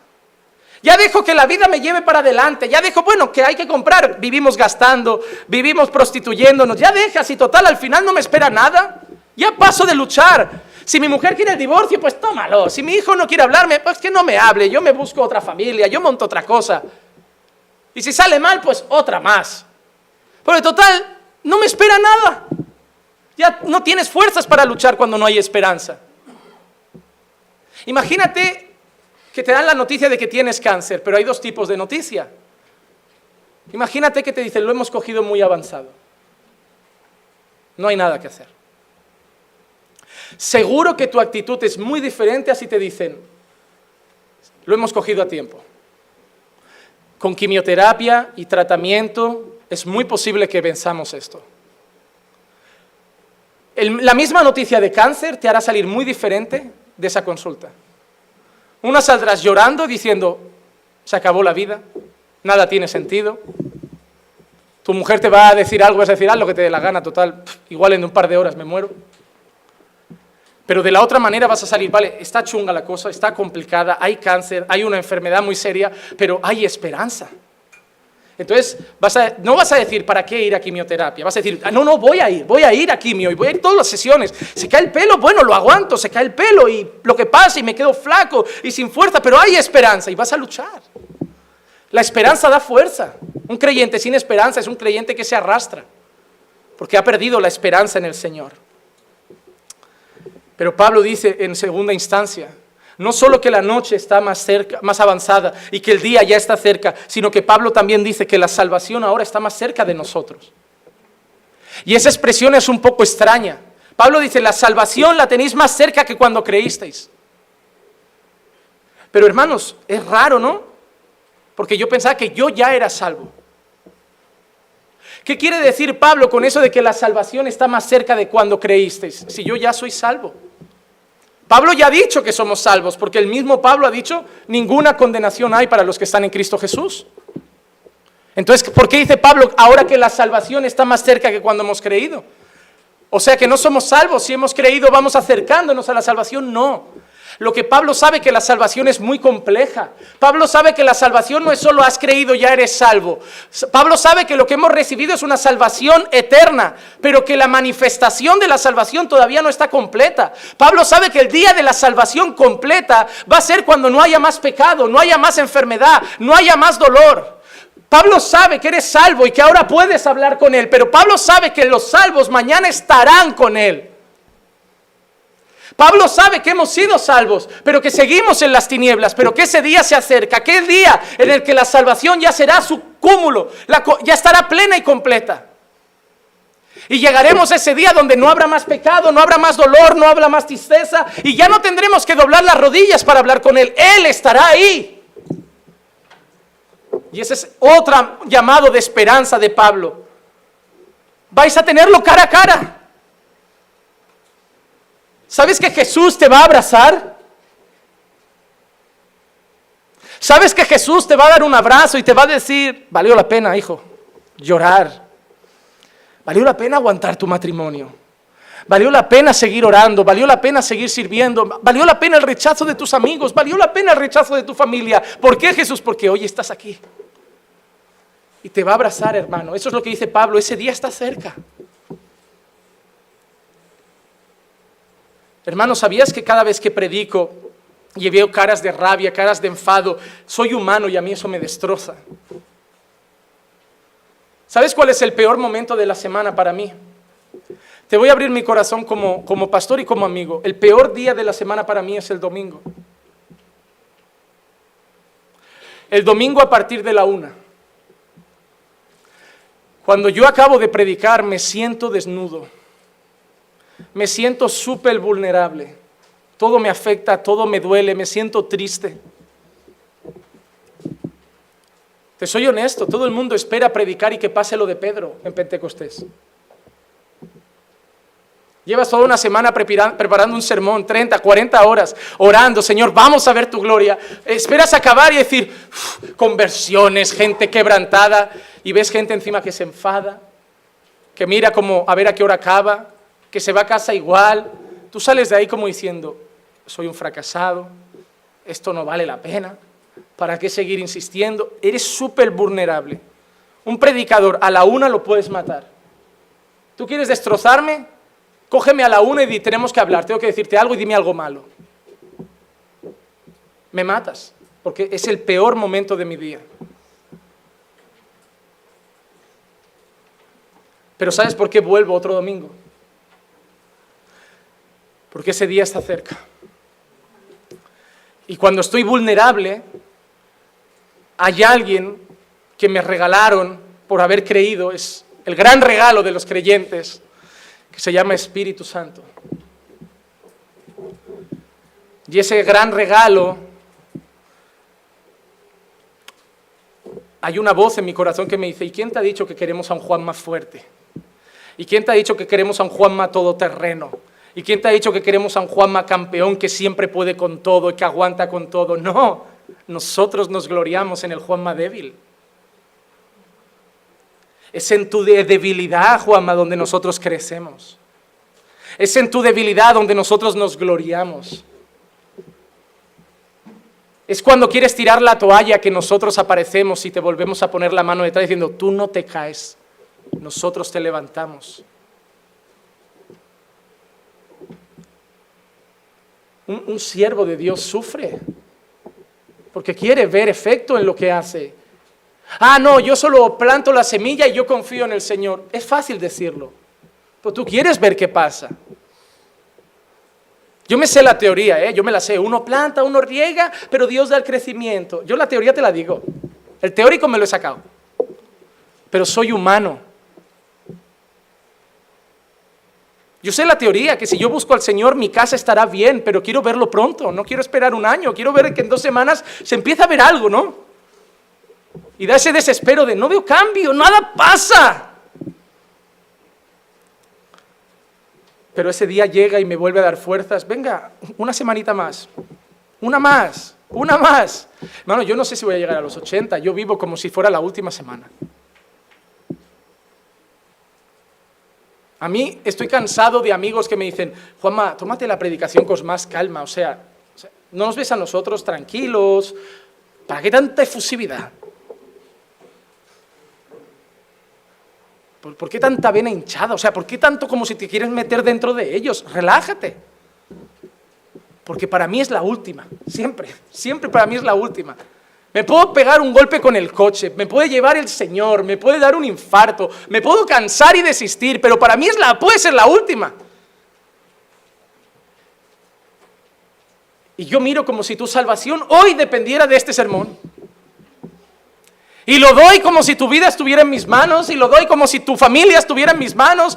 Ya dejo que la vida me lleve para adelante. Ya dejo, bueno, que hay que comprar. Vivimos gastando, vivimos prostituyéndonos. Ya dejas y total, al final no me espera nada. Ya paso de luchar. Si mi mujer quiere el divorcio, pues tómalo. Si mi hijo no quiere hablarme, pues que no me hable. Yo me busco otra familia, yo monto otra cosa. Y si sale mal, pues otra más. Porque total, no me espera nada. Ya no tienes fuerzas para luchar cuando no hay esperanza. Imagínate que te dan la noticia de que tienes cáncer, pero hay dos tipos de noticia. Imagínate que te dicen, lo hemos cogido muy avanzado. No hay nada que hacer. Seguro que tu actitud es muy diferente así te dicen, lo hemos cogido a tiempo. Con quimioterapia y tratamiento es muy posible que venzamos esto. la misma noticia de cáncer te hará salir muy diferente de esa consulta. Una saldrás llorando diciendo, se acabó la vida, nada tiene sentido. Tu mujer te va a decir algo, vas a decir, haz lo que te dé la gana, total, igual en un par de horas me muero. Pero de la otra manera vas a salir, vale, está chunga la cosa, está complicada, hay cáncer, hay una enfermedad muy seria, pero hay esperanza. Entonces, no vas a decir, ¿para qué ir a quimioterapia? Vas a decir, ah, no, no, voy a ir, voy a ir a quimio y voy a ir todas las sesiones. Se cae el pelo, bueno, lo aguanto, se cae el pelo y lo que pasa y me quedo flaco y sin fuerza, pero hay esperanza y vas a luchar. La esperanza da fuerza. Un creyente sin esperanza es un creyente que se arrastra, porque ha perdido la esperanza en el Señor. Pero Pablo dice en segunda instancia, no solo que la noche está más cerca, más avanzada y que el día ya está cerca, sino que Pablo también dice que la salvación ahora está más cerca de nosotros. Y esa expresión es un poco extraña. Pablo dice, la salvación la tenéis más cerca que cuando creísteis. Pero hermanos, es raro, ¿no? Porque yo pensaba que yo ya era salvo. ¿Qué quiere decir Pablo con eso de que la salvación está más cerca de cuando creísteis? Si yo ya soy salvo. Pablo ya ha dicho que somos salvos, porque el mismo Pablo ha dicho, ninguna condenación hay para los que están en Cristo Jesús. Entonces, ¿por qué dice Pablo ahora que la salvación está más cerca que cuando hemos creído? O sea que no somos salvos, si hemos creído vamos acercándonos a la salvación, no. Lo que Pablo sabe que la salvación es muy compleja. Pablo sabe que la salvación no es solo has creído, ya eres salvo. Pablo sabe que lo que hemos recibido es una salvación eterna, pero que la manifestación de la salvación todavía no está completa. Pablo sabe que el día de la salvación completa va a ser cuando no haya más pecado, no haya más enfermedad, no haya más dolor. Pablo sabe que eres salvo y que ahora puedes hablar con Él, pero Pablo sabe que los salvos mañana estarán con Él. Pablo sabe que hemos sido salvos, pero que seguimos en las tinieblas, pero que ese día se acerca, aquel día en el que la salvación ya será su cúmulo, ya estará plena y completa. Y llegaremos a ese día donde no habrá más pecado, no habrá más dolor, no habrá más tristeza, y ya no tendremos que doblar las rodillas para hablar con Él. Él estará ahí. Y ese es otro llamado de esperanza de Pablo. Vais a tenerlo cara a cara. ¿Sabes que Jesús te va a abrazar? ¿Sabes que Jesús te va a dar un abrazo y te va a decir, valió la pena, hijo, llorar? Valió la pena aguantar tu matrimonio. Valió la pena seguir orando, valió la pena seguir sirviendo, valió la pena el rechazo de tus amigos, valió la pena el rechazo de tu familia. ¿Por qué Jesús? Porque hoy estás aquí. Y te va a abrazar, hermano. Eso es lo que dice Pablo, ese día está cerca. Hermano, ¿sabías que cada vez que predico y veo caras de rabia, caras de enfado, soy humano y a mí eso me destroza? ¿Sabes cuál es el peor momento de la semana para mí? Te voy a abrir mi corazón como, como pastor y como amigo. El peor día de la semana para mí es el domingo. El domingo a partir de la una. Cuando yo acabo de predicar me siento desnudo me siento súper vulnerable. Todo me afecta, todo me duele, me siento triste. Te soy honesto, todo el mundo espera predicar y que pase lo de Pedro en Pentecostés. Llevas toda una semana preparando un sermón, 30, 40 horas, orando, Señor, vamos a ver tu gloria. Esperas acabar y decir, conversiones, gente quebrantada, y ves gente encima que se enfada, que mira como a ver a qué hora acaba, que se va a casa igual, tú sales de ahí como diciendo, soy un fracasado, esto no vale la pena, ¿para qué seguir insistiendo? Eres súper vulnerable. Un predicador a la una lo puedes matar. ¿Tú quieres destrozarme? Cógeme a la una y tenemos que hablar, tengo que decirte algo y dime algo malo. Me matas, porque es el peor momento de mi día. Pero ¿sabes por qué vuelvo otro domingo? Porque ese día está cerca. Y cuando estoy vulnerable, hay alguien que me regalaron por haber creído, es el gran regalo de los creyentes, que se llama Espíritu Santo. Y ese gran regalo, hay una voz en mi corazón que me dice, ¿y quién te ha dicho que queremos a un Juan más fuerte? ¿Y quién te ha dicho que queremos a un Juan más todoterreno? ¿Y quién te ha dicho que queremos a un Juanma campeón que siempre puede con todo y que aguanta con todo? No, nosotros nos gloriamos en el Juanma débil. Es en tu debilidad, Juanma, donde nosotros crecemos. Es en tu debilidad donde nosotros nos gloriamos. Es cuando quieres tirar la toalla que nosotros aparecemos y te volvemos a poner la mano detrás diciendo, tú no te caes, nosotros te levantamos. Un, siervo de Dios sufre porque quiere ver efecto en lo que hace. Ah, no, yo solo planto la semilla y yo confío en el Señor. Es fácil decirlo, pero tú quieres ver qué pasa. Yo me sé la teoría, ¿eh? yo me la sé. Uno planta, uno riega, pero Dios da el crecimiento. Yo la teoría te la digo. El teórico me lo he sacado. Pero soy humano. Yo sé la teoría, que si yo busco al Señor mi casa estará bien, pero quiero verlo pronto, no quiero esperar un año, quiero ver que en dos semanas se empieza a ver algo, ¿no? Y da ese desespero de no veo cambio, nada pasa. Pero ese día llega y me vuelve a dar fuerzas, venga, una semanita más, una más, una más. Hermano, yo no sé si voy a llegar a los 80, yo vivo como si fuera la última semana. A mí estoy cansado de amigos que me dicen, Juanma, tómate la predicación con más calma, o sea, no nos ves a nosotros tranquilos, ¿para qué tanta efusividad? ¿Por, ¿Por, qué tanta vena hinchada? O sea, ¿por qué tanto como si te quieres meter dentro de ellos? Relájate. Porque para mí es la última, siempre, siempre para mí es la última. Me puedo pegar un golpe con el coche, me puede llevar el Señor, me puede dar un infarto, me puedo cansar y desistir, pero para mí es la, puede ser la última. Y yo miro como si tu salvación hoy dependiera de este sermón. Y lo doy como si tu vida estuviera en mis manos, y lo doy como si tu familia estuviera en mis manos.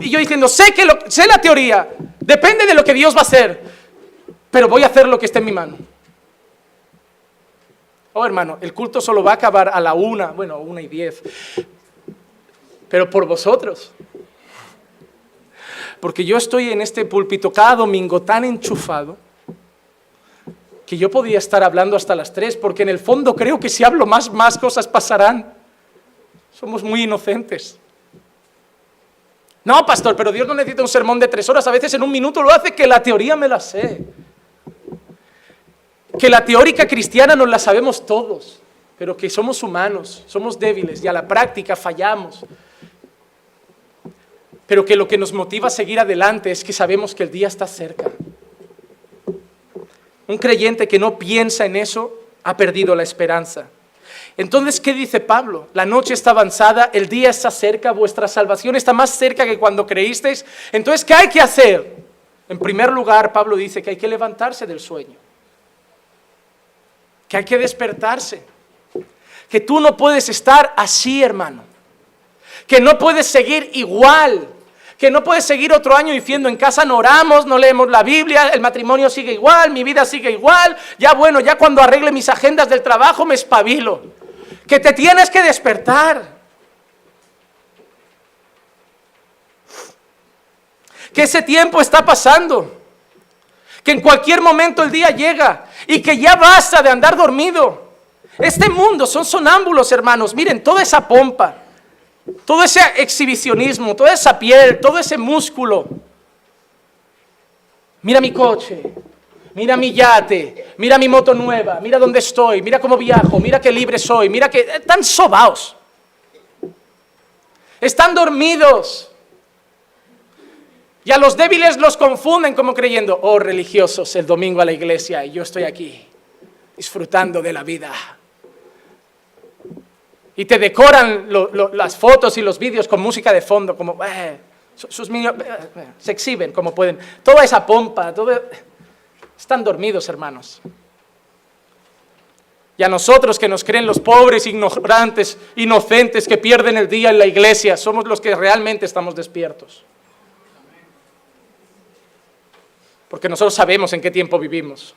Y yo diciendo, sé, que lo, sé la teoría, depende de lo que Dios va a hacer, pero voy a hacer lo que esté en mi mano. Oh, hermano, el culto solo va a acabar a la una, bueno, una y diez, pero por vosotros. Porque yo estoy en este púlpito cada domingo tan enchufado que yo podía estar hablando hasta las tres, porque en el fondo creo que si hablo más, más cosas pasarán. Somos muy inocentes. No, pastor, pero Dios no necesita un sermón de tres horas, a veces en un minuto lo hace que la teoría me la sé que la teórica cristiana nos la sabemos todos, pero que somos humanos, somos débiles y a la práctica fallamos. Pero que lo que nos motiva a seguir adelante es que sabemos que el día está cerca. Un creyente que no piensa en eso ha perdido la esperanza. Entonces, ¿qué dice Pablo? La noche está avanzada, el día está cerca, vuestra salvación está más cerca que cuando creísteis. Entonces, ¿qué hay que hacer? En primer lugar, Pablo dice que hay que levantarse del sueño que hay que despertarse, que tú no puedes estar así, hermano, que no puedes seguir igual, que no puedes seguir otro año diciendo en casa no oramos, no leemos la Biblia, el matrimonio sigue igual, mi vida sigue igual, ya bueno, ya cuando arregle mis agendas del trabajo me espabilo, que te tienes que despertar. Que ese tiempo está pasando que en cualquier momento el día llega y que ya basta de andar dormido. Este mundo son sonámbulos, hermanos. Miren, toda esa pompa, todo ese exhibicionismo, toda esa piel, todo ese músculo. Mira mi coche, mira mi yate, mira mi moto nueva, mira dónde estoy, mira cómo viajo, mira qué libre soy, mira que están sobaos. Están dormidos. Y a los débiles los confunden como creyendo, oh religiosos, el domingo a la iglesia y yo estoy aquí disfrutando de la vida. Y te decoran las fotos y los vídeos con música de fondo, como eh, sus niños eh, eh, se exhiben como pueden. Toda esa pompa, todo... están dormidos, hermanos. Y a nosotros que nos creen los pobres, ignorantes, inocentes, que pierden el día en la iglesia, somos los que realmente estamos despiertos. Porque nosotros sabemos en qué tiempo vivimos.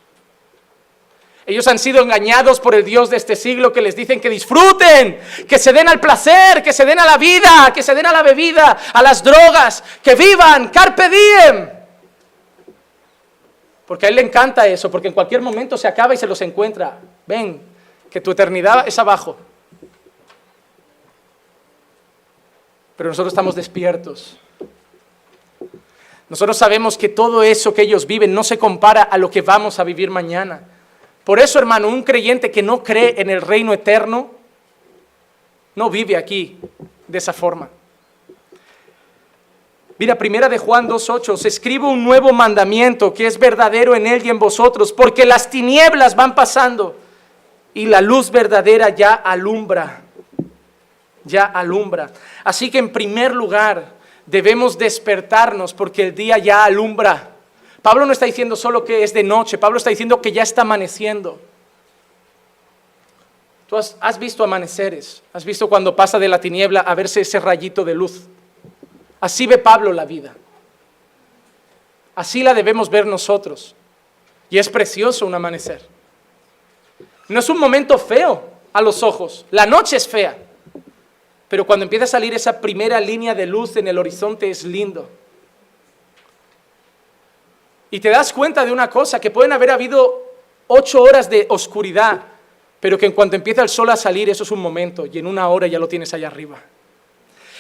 Ellos han sido engañados por el Dios de este siglo que les dicen que disfruten, que se den al placer, que se den a la vida, que se den a la bebida, a las drogas, que vivan, carpe diem. Porque a él le encanta eso, porque en cualquier momento se acaba y se los encuentra. Ven, que tu eternidad es abajo. Pero nosotros estamos despiertos. Nosotros sabemos que todo eso que ellos viven no se compara a lo que vamos a vivir mañana. Por eso, hermano, un creyente que no cree en el reino eterno, no vive aquí de esa forma. Mira, primera de Juan 2.8, se escribe un nuevo mandamiento que es verdadero en él y en vosotros, porque las tinieblas van pasando y la luz verdadera ya alumbra, ya alumbra. Así que en primer lugar, debemos despertarnos porque el día ya alumbra. Pablo no está diciendo solo que es de noche, Pablo está diciendo que ya está amaneciendo. Tú has, visto amaneceres, has visto cuando pasa de la tiniebla a verse ese rayito de luz. Así ve Pablo la vida. Así la debemos ver nosotros. Y es precioso un amanecer. No es un momento feo a los ojos. La noche es fea. Pero cuando empieza a salir esa primera línea de luz en el horizonte es lindo. Y te das cuenta de una cosa, que pueden haber habido ocho horas de oscuridad, pero que en cuanto empieza el sol a salir, eso es un momento, y en una hora ya lo tienes allá arriba.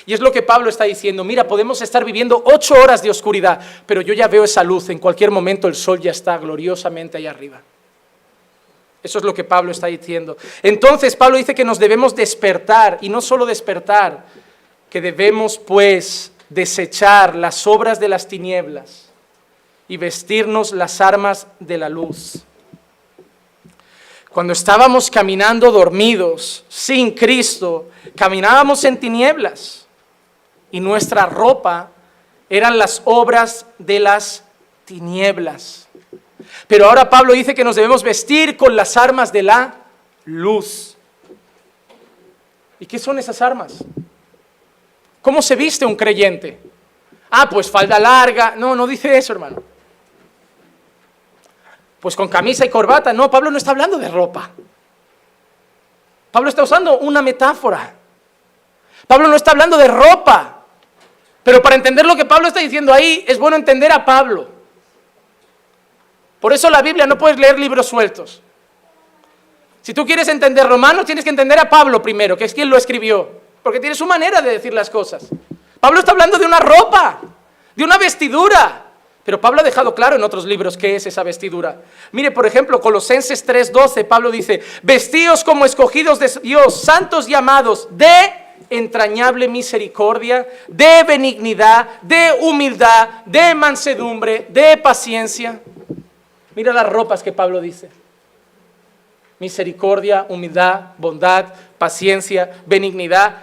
Y es lo que Pablo está diciendo, mira, podemos estar viviendo ocho horas de oscuridad, pero yo ya veo esa luz, en cualquier momento el sol ya está gloriosamente allá arriba. Eso es lo que Pablo está diciendo. Entonces Pablo dice que nos debemos despertar, y no solo despertar, que debemos pues desechar las obras de las tinieblas y vestirnos las armas de la luz. Cuando estábamos caminando dormidos, sin Cristo, caminábamos en tinieblas y nuestra ropa eran las obras de las tinieblas. Pero ahora Pablo dice que nos debemos vestir con las armas de la luz. ¿Y qué son esas armas? ¿Cómo se viste un creyente? Ah, pues falda larga. No, no dice eso, hermano pues con camisa y corbata. No, Pablo no está hablando de ropa. Pablo está usando una metáfora. Pablo no está hablando de ropa. Pero para entender lo que Pablo está diciendo ahí, es bueno entender a Pablo. Por eso la Biblia no puedes leer libros sueltos. Si tú quieres entender Romanos, tienes que entender a Pablo primero, que es quien lo escribió. Porque tiene su manera de decir las cosas. Pablo está hablando de una ropa, de una vestidura. Pero Pablo ha dejado claro en otros libros qué es esa vestidura. Mire, por ejemplo, Colosenses 3:12, Pablo dice, vestíos como escogidos de Dios, santos y amados, de entrañable misericordia, de benignidad, de humildad, de mansedumbre, de paciencia. Mira las ropas que Pablo dice. Misericordia, humildad, bondad, paciencia, benignidad.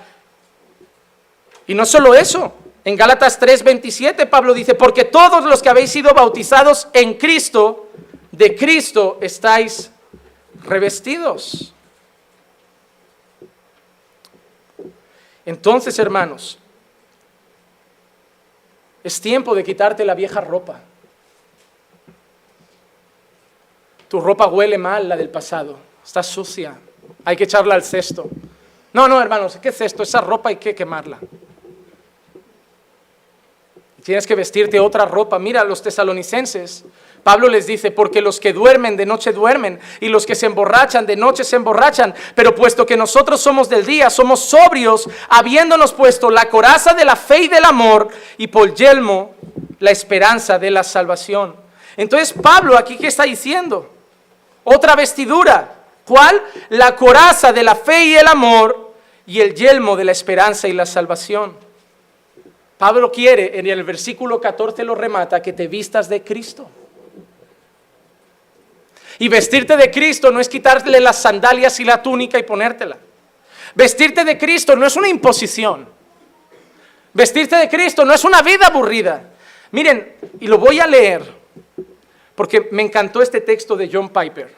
Y no solo eso, en Gálatas 3:27 Pablo dice, porque todos los que habéis sido bautizados en Cristo, de Cristo estáis revestidos. Entonces, hermanos, es tiempo de quitarte la vieja ropa. Tu ropa huele mal, la del pasado. Está sucia. Hay que echarla al cesto. No, no, hermanos, ¿qué cesto? Esa ropa hay que quemarla. Tienes que vestirte otra ropa. Mira los tesalonicenses. Pablo les dice, porque los que duermen de noche duermen y los que se emborrachan de noche se emborrachan. Pero puesto que nosotros somos del día, somos sobrios, habiéndonos puesto la coraza de la fe y del amor y por yelmo la esperanza de la salvación. Entonces Pablo aquí, ¿qué está diciendo? Otra vestidura. ¿Cuál? La coraza de la fe y el amor y el yelmo de la esperanza y la salvación. Pablo quiere, en el versículo 14 lo remata, que te vistas de Cristo. Y vestirte de Cristo no es quitarle las sandalias y la túnica y ponértela. Vestirte de Cristo no es una imposición. Vestirte de Cristo no es una vida aburrida. Miren, y lo voy a leer, porque me encantó este texto de John Piper.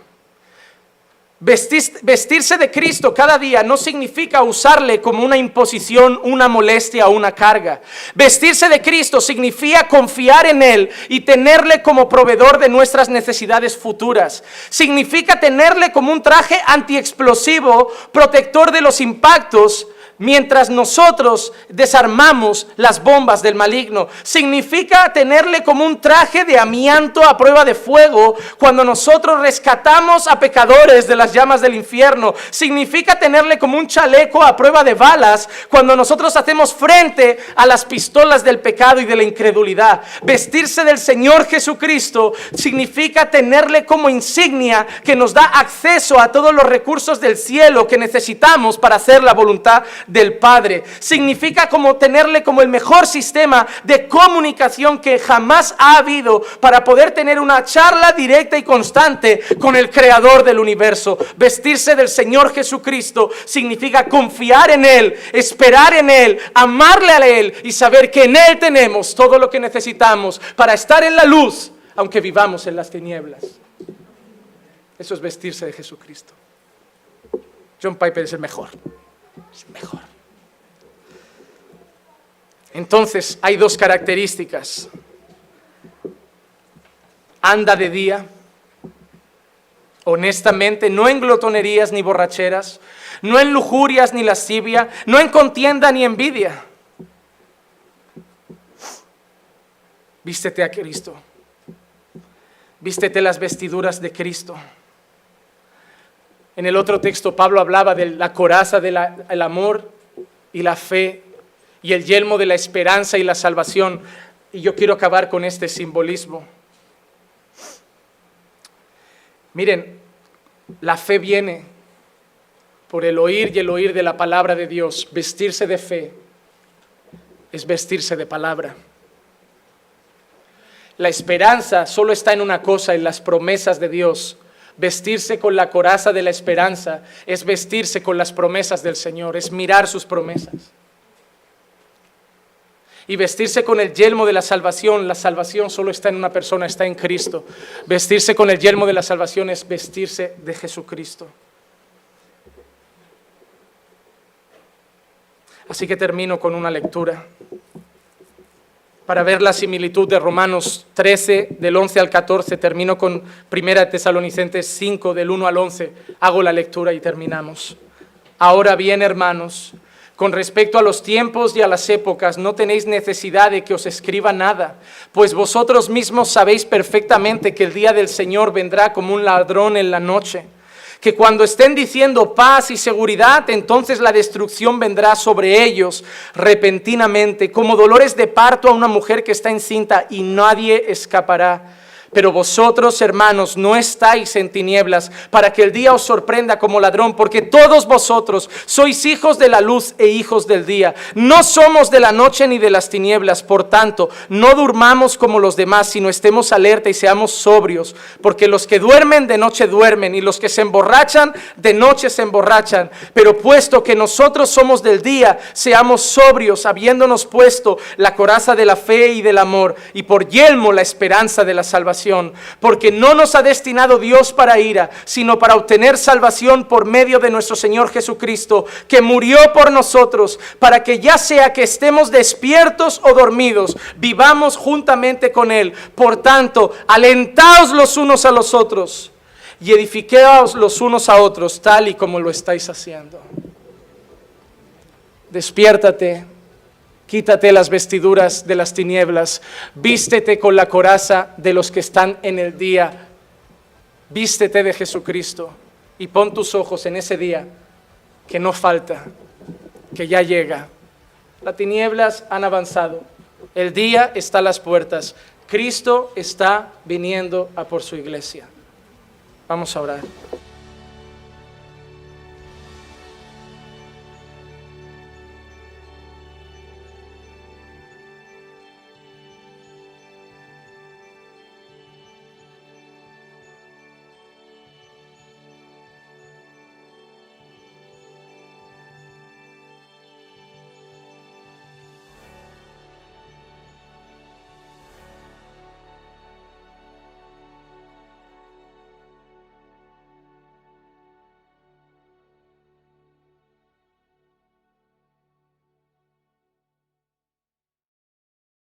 Vestirse de Cristo cada día no significa usarle como una imposición, una molestia o una carga. Vestirse de Cristo significa confiar en Él y tenerle como proveedor de nuestras necesidades futuras. Significa tenerle como un traje antiexplosivo, protector de los impactos mientras nosotros desarmamos las bombas del maligno. Significa tenerle como un traje de amianto a prueba de fuego cuando nosotros rescatamos a pecadores de las llamas del infierno. Significa tenerle como un chaleco a prueba de balas cuando nosotros hacemos frente a las pistolas del pecado y de la incredulidad. Vestirse del Señor Jesucristo significa tenerle como insignia que nos da acceso a todos los recursos del cielo que necesitamos para hacer la voluntad del Padre. Significa como tenerle como el mejor sistema de comunicación que jamás ha habido para poder tener una charla directa y constante con el Creador del universo. Vestirse del Señor Jesucristo significa confiar en Él, esperar en Él, amarle a Él y saber que en Él tenemos todo lo que necesitamos para estar en la luz, aunque vivamos en las tinieblas. Eso es vestirse de Jesucristo. John Piper es el mejor es mejor. Entonces hay dos características anda de día, honestamente, no en glotonerías ni borracheras, no en lujurias ni lascivia, no en contienda ni envidia. Vístete a Cristo. Vístete las vestiduras de Cristo. En el otro texto Pablo hablaba de la coraza del amor y la fe y el yelmo de la esperanza y la salvación. Y yo quiero acabar con este simbolismo. Miren, la fe viene por el oír y el oír de la palabra de Dios. Vestirse de fe es vestirse de palabra. La esperanza solo está en una cosa, en las promesas de Dios. Vestirse con la coraza de la esperanza es vestirse con las promesas del Señor, es mirar sus promesas. Y vestirse con el yelmo de la salvación, la salvación solo está en una persona, está en Cristo. Vestirse con el yelmo de la salvación es vestirse de Jesucristo. Así que termino con una lectura para ver la similitud de Romanos 13, del 11 al 14. Termino con 1 Tesalonicenses 5, del 1 al 11. Hago la lectura y terminamos. Ahora bien, hermanos, con respecto a los tiempos y a las épocas, no tenéis necesidad de que os escriba nada, pues vosotros mismos sabéis perfectamente que el día del Señor vendrá como un ladrón en la noche que cuando estén diciendo paz y seguridad, entonces la destrucción vendrá sobre ellos repentinamente, como dolores de parto a una mujer que está encinta y nadie escapará. Pero vosotros, hermanos, no estáis en tinieblas para que el día os sorprenda como ladrón, porque todos vosotros sois hijos de la luz e hijos del día. No somos de la noche ni de las tinieblas, por tanto, no durmamos como los demás, sino estemos alerta y seamos sobrios, porque los que duermen de noche duermen y los que se emborrachan de noche se emborrachan. Pero puesto que nosotros somos del día, seamos sobrios, habiéndonos puesto la coraza de la fe y del amor, y por yelmo la esperanza de la porque no nos ha destinado Dios para ira, sino para obtener salvación por medio de nuestro Señor Jesucristo, que murió por nosotros, para que ya sea que estemos despiertos o dormidos, vivamos juntamente con Él. Por tanto, alentaos los unos a los otros y edifiqueos los unos a otros, tal y como lo estáis haciendo. Despiértate Quítate las vestiduras de las tinieblas, vístete con la coraza de los que están en el día, vístete de Jesucristo y pon tus ojos en ese día que no falta, que ya llega. Las tinieblas han avanzado, el día está a las puertas, Cristo está viniendo a por su iglesia. Vamos a orar.